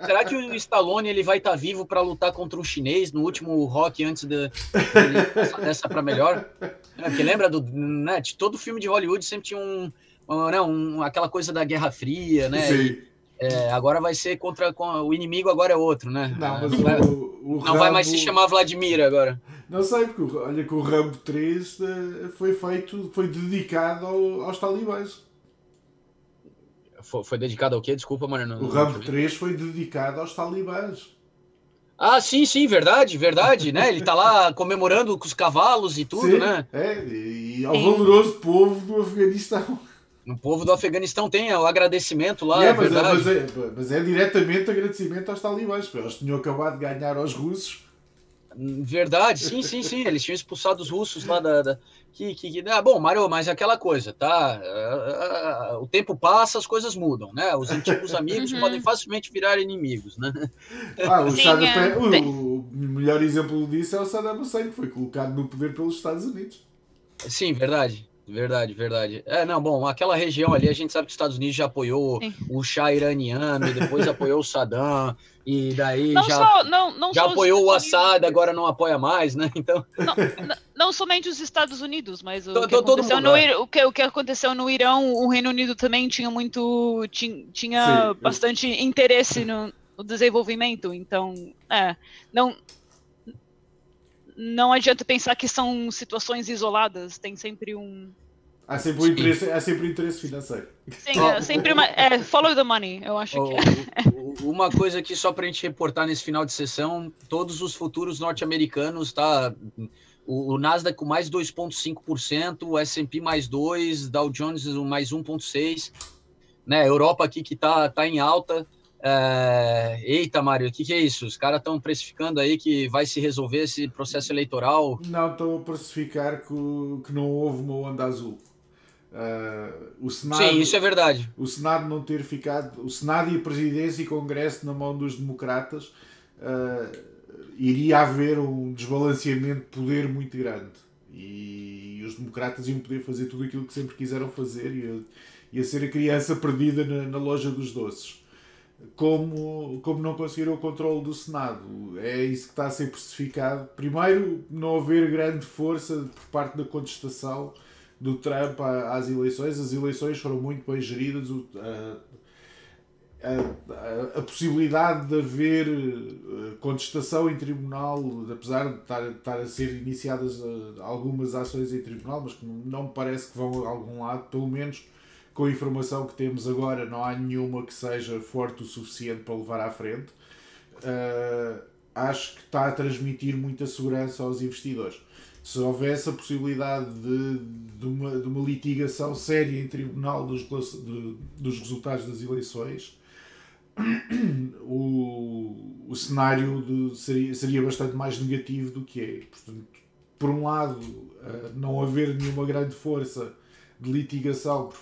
Será que o Stallone ele vai estar tá vivo para lutar contra um chinês no último rock antes de, de dessa para melhor? É, porque lembra do. Né, de todo filme de Hollywood sempre tinha um. um, né, um aquela coisa da Guerra Fria, né? Sim. E, é, agora vai ser contra. o inimigo agora é outro, né? Não, mas não, vai, o, o não Rambo... vai mais se chamar Vladimir agora. Não sei, porque olha que o Rambo 3 eh, foi feito, foi dedicado ao, aos talibãs. Foi, foi, dedicado ao quê? Desculpa, mano. o Rambo 3 foi dedicado aos talibãs. Ah, sim, sim, verdade, verdade, né? Ele tá lá comemorando com os cavalos e tudo, sim, né? É, e ao valoroso povo do Afeganistão. No povo do Afeganistão tem o agradecimento lá, é, é mas, é, mas, é, mas, é, diretamente agradecimento aos talibãs, porque eles tinham acabado de ganhar aos russos. Verdade, sim, sim, sim. Eles tinham expulsado os russos lá da. da que, que, que, ah, bom, Mário, mas é aquela coisa, tá? Uh, o tempo passa, as coisas mudam, né? Os antigos amigos uhum. podem facilmente virar inimigos, né? Ah, o, sim, é. o, o melhor exemplo disso é o Saddam Hussein, que foi colocado no poder pelos Estados Unidos. Sim, verdade. Verdade, verdade. É, não, bom, aquela região ali, a gente sabe que os Estados Unidos já apoiou Sim. o chá iraniano, e depois (laughs) apoiou o Saddam, e daí não já, só, não, não já apoiou o Assad, agora não apoia mais, né? Então... Não, não somente os Estados Unidos, mas o, que, aconteceu no, é. o, que, o que aconteceu no Irão, o Reino Unido também tinha muito, tinha, tinha bastante interesse no, no desenvolvimento, então, é, não, não adianta pensar que são situações isoladas, tem sempre um. Há sempre um interesse, há sempre um interesse financeiro. Sim, é sempre uma, é, follow the money, eu acho que é. Uma coisa aqui só para a gente reportar nesse final de sessão, todos os futuros norte-americanos, tá? O, o Nasdaq com mais 2,5%, o S&P mais 2%, Dow Jones mais 1,6%, né? Europa aqui que tá, tá em alta, é... Eita, Mário, o que, que, é isso? Os caras estão precificando aí que vai se resolver esse processo eleitoral? Não, estão a precificar que, que não houve uma onda azul. Uh, o Senado, Sim, isso é verdade. O Senado não ter ficado, o Senado e a Presidência e Congresso na mão dos democratas, uh, iria haver um desbalanceamento de poder muito grande. E, os democratas iam poder fazer tudo aquilo que sempre quiseram fazer, ia, ia ser a criança perdida na, na loja dos doces como, como não conseguiram o controle do Senado. É isso que está a ser precificado. Primeiro, não haver grande força por parte da contestação do Trump às eleições. As eleições foram muito bem geridas. A, a, a, possibilidade de haver eh, contestação em tribunal, apesar de estar, estar a ser iniciadas eh, algumas ações em tribunal, mas que não me parece que vão a algum lado, pelo menos com a informação que temos agora, não há nenhuma que seja forte o suficiente para levar à frente. Uh, acho que está a transmitir muita segurança aos investidores. Se houvesse a possibilidade de, de, uma, de uma litigação séria em tribunal dos, de, dos resultados das eleições, (coughs) o, o cenário de, seria, seria bastante mais negativo do que é. Portanto, por um lado, uh, não haver nenhuma grande força de litigação por,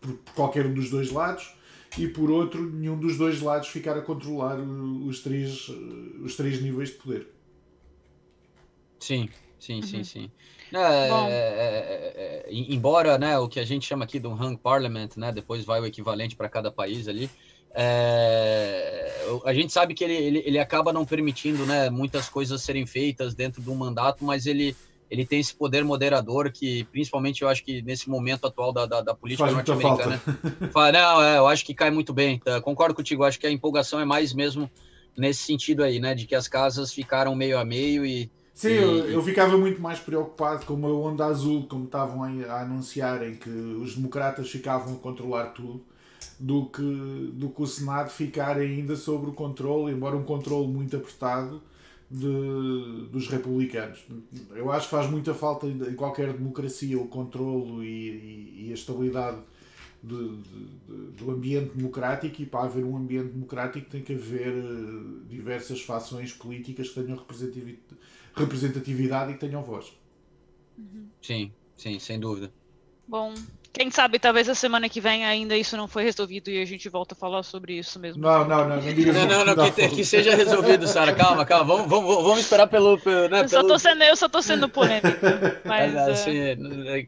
por, por, qualquer um dos dois lados e por outro nenhum dos dois lados ficar a controlar os três, os três níveis de poder. Sim, sim, sim, uhum. sim. É, é, é, é, embora né, o que a gente chama aqui do hung parliament, né, depois vai o equivalente para cada país ali, é, a gente sabe que ele, ele, ele acaba não permitindo né, muitas coisas serem feitas dentro de um mandato, mas ele, ele tem esse poder moderador que, principalmente, eu acho que nesse momento atual da, da, da política norte-americana, não, é, eu acho que cai muito bem. Tá? Concordo contigo, acho que a empolgação é mais mesmo nesse sentido aí, né, de que as casas ficaram meio a meio e Sim, e, eu, eu, ficava muito mais preocupado com a onda azul, como estavam a, a anunciarem que os democratas ficavam a controlar tudo, do que, do que o Senado ficar ainda sobre o controle, embora um controle muito apertado, de, dos republicanos. Eu acho que faz muita falta em qualquer democracia o controlo e, e, e a estabilidade de, de, do ambiente democrático e para haver um ambiente democrático tem que haver eh, diversas fações políticas que tenham representatividade e que tenham voz. Sim, sim, sem dúvida. Bom, Quem sabe, talvez a semana que vem ainda isso não foi resolvido e a gente volta a falar sobre isso mesmo. Não, não, não, não Não, não, não, que, que, seja resolvido, Sara. Calma, calma. Vamos, vamos, vamos esperar pelo. pelo, né, eu, só tô sendo, eu só tô sendo polêmica. (laughs) Mas, é, assim,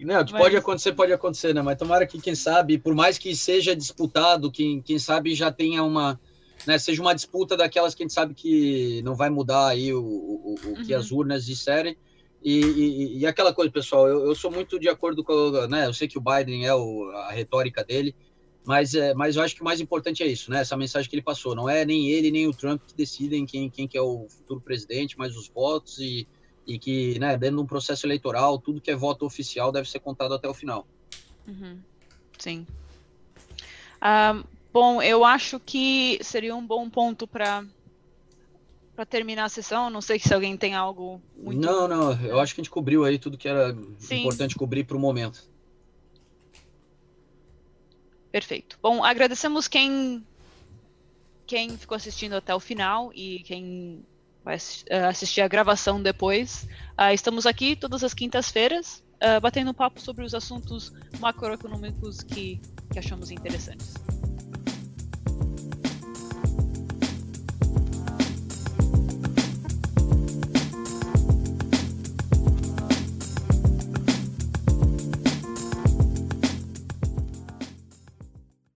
não, mas... pode acontecer, pode acontecer, né? Mas tomara que, quem sabe, por mais que seja disputado, quem, quem sabe já tenha uma. Né, seja uma disputa daquelas que a gente sabe que não vai mudar aí o, o, o que uhum. as urnas disserem e, e, e, aquela coisa, pessoal, eu, eu, sou muito de acordo com, né? Eu sei que o Biden é o, a retórica dele, mas, é, mas eu acho que o mais importante é isso, né? Essa mensagem que ele passou. Não é nem ele nem o Trump que decidem quem, quem que é o futuro presidente, mas os votos e, e que, né, dentro de um processo eleitoral, tudo que é voto oficial deve ser contado até o final. Uhum. Sim. Uh, bom, eu acho que seria um bom ponto para para terminar a sessão. Não sei se alguém tem algo muito. Não, não. Eu acho que a gente cobriu aí tudo que era Sim. importante cobrir para o momento. Perfeito. Bom, agradecemos quem quem ficou assistindo até o final e quem vai eh, assistir a gravação depois. Uh, estamos aqui todas as quintas-feiras, uh, batendo papo sobre os assuntos macroeconômicos que, que achamos interessantes.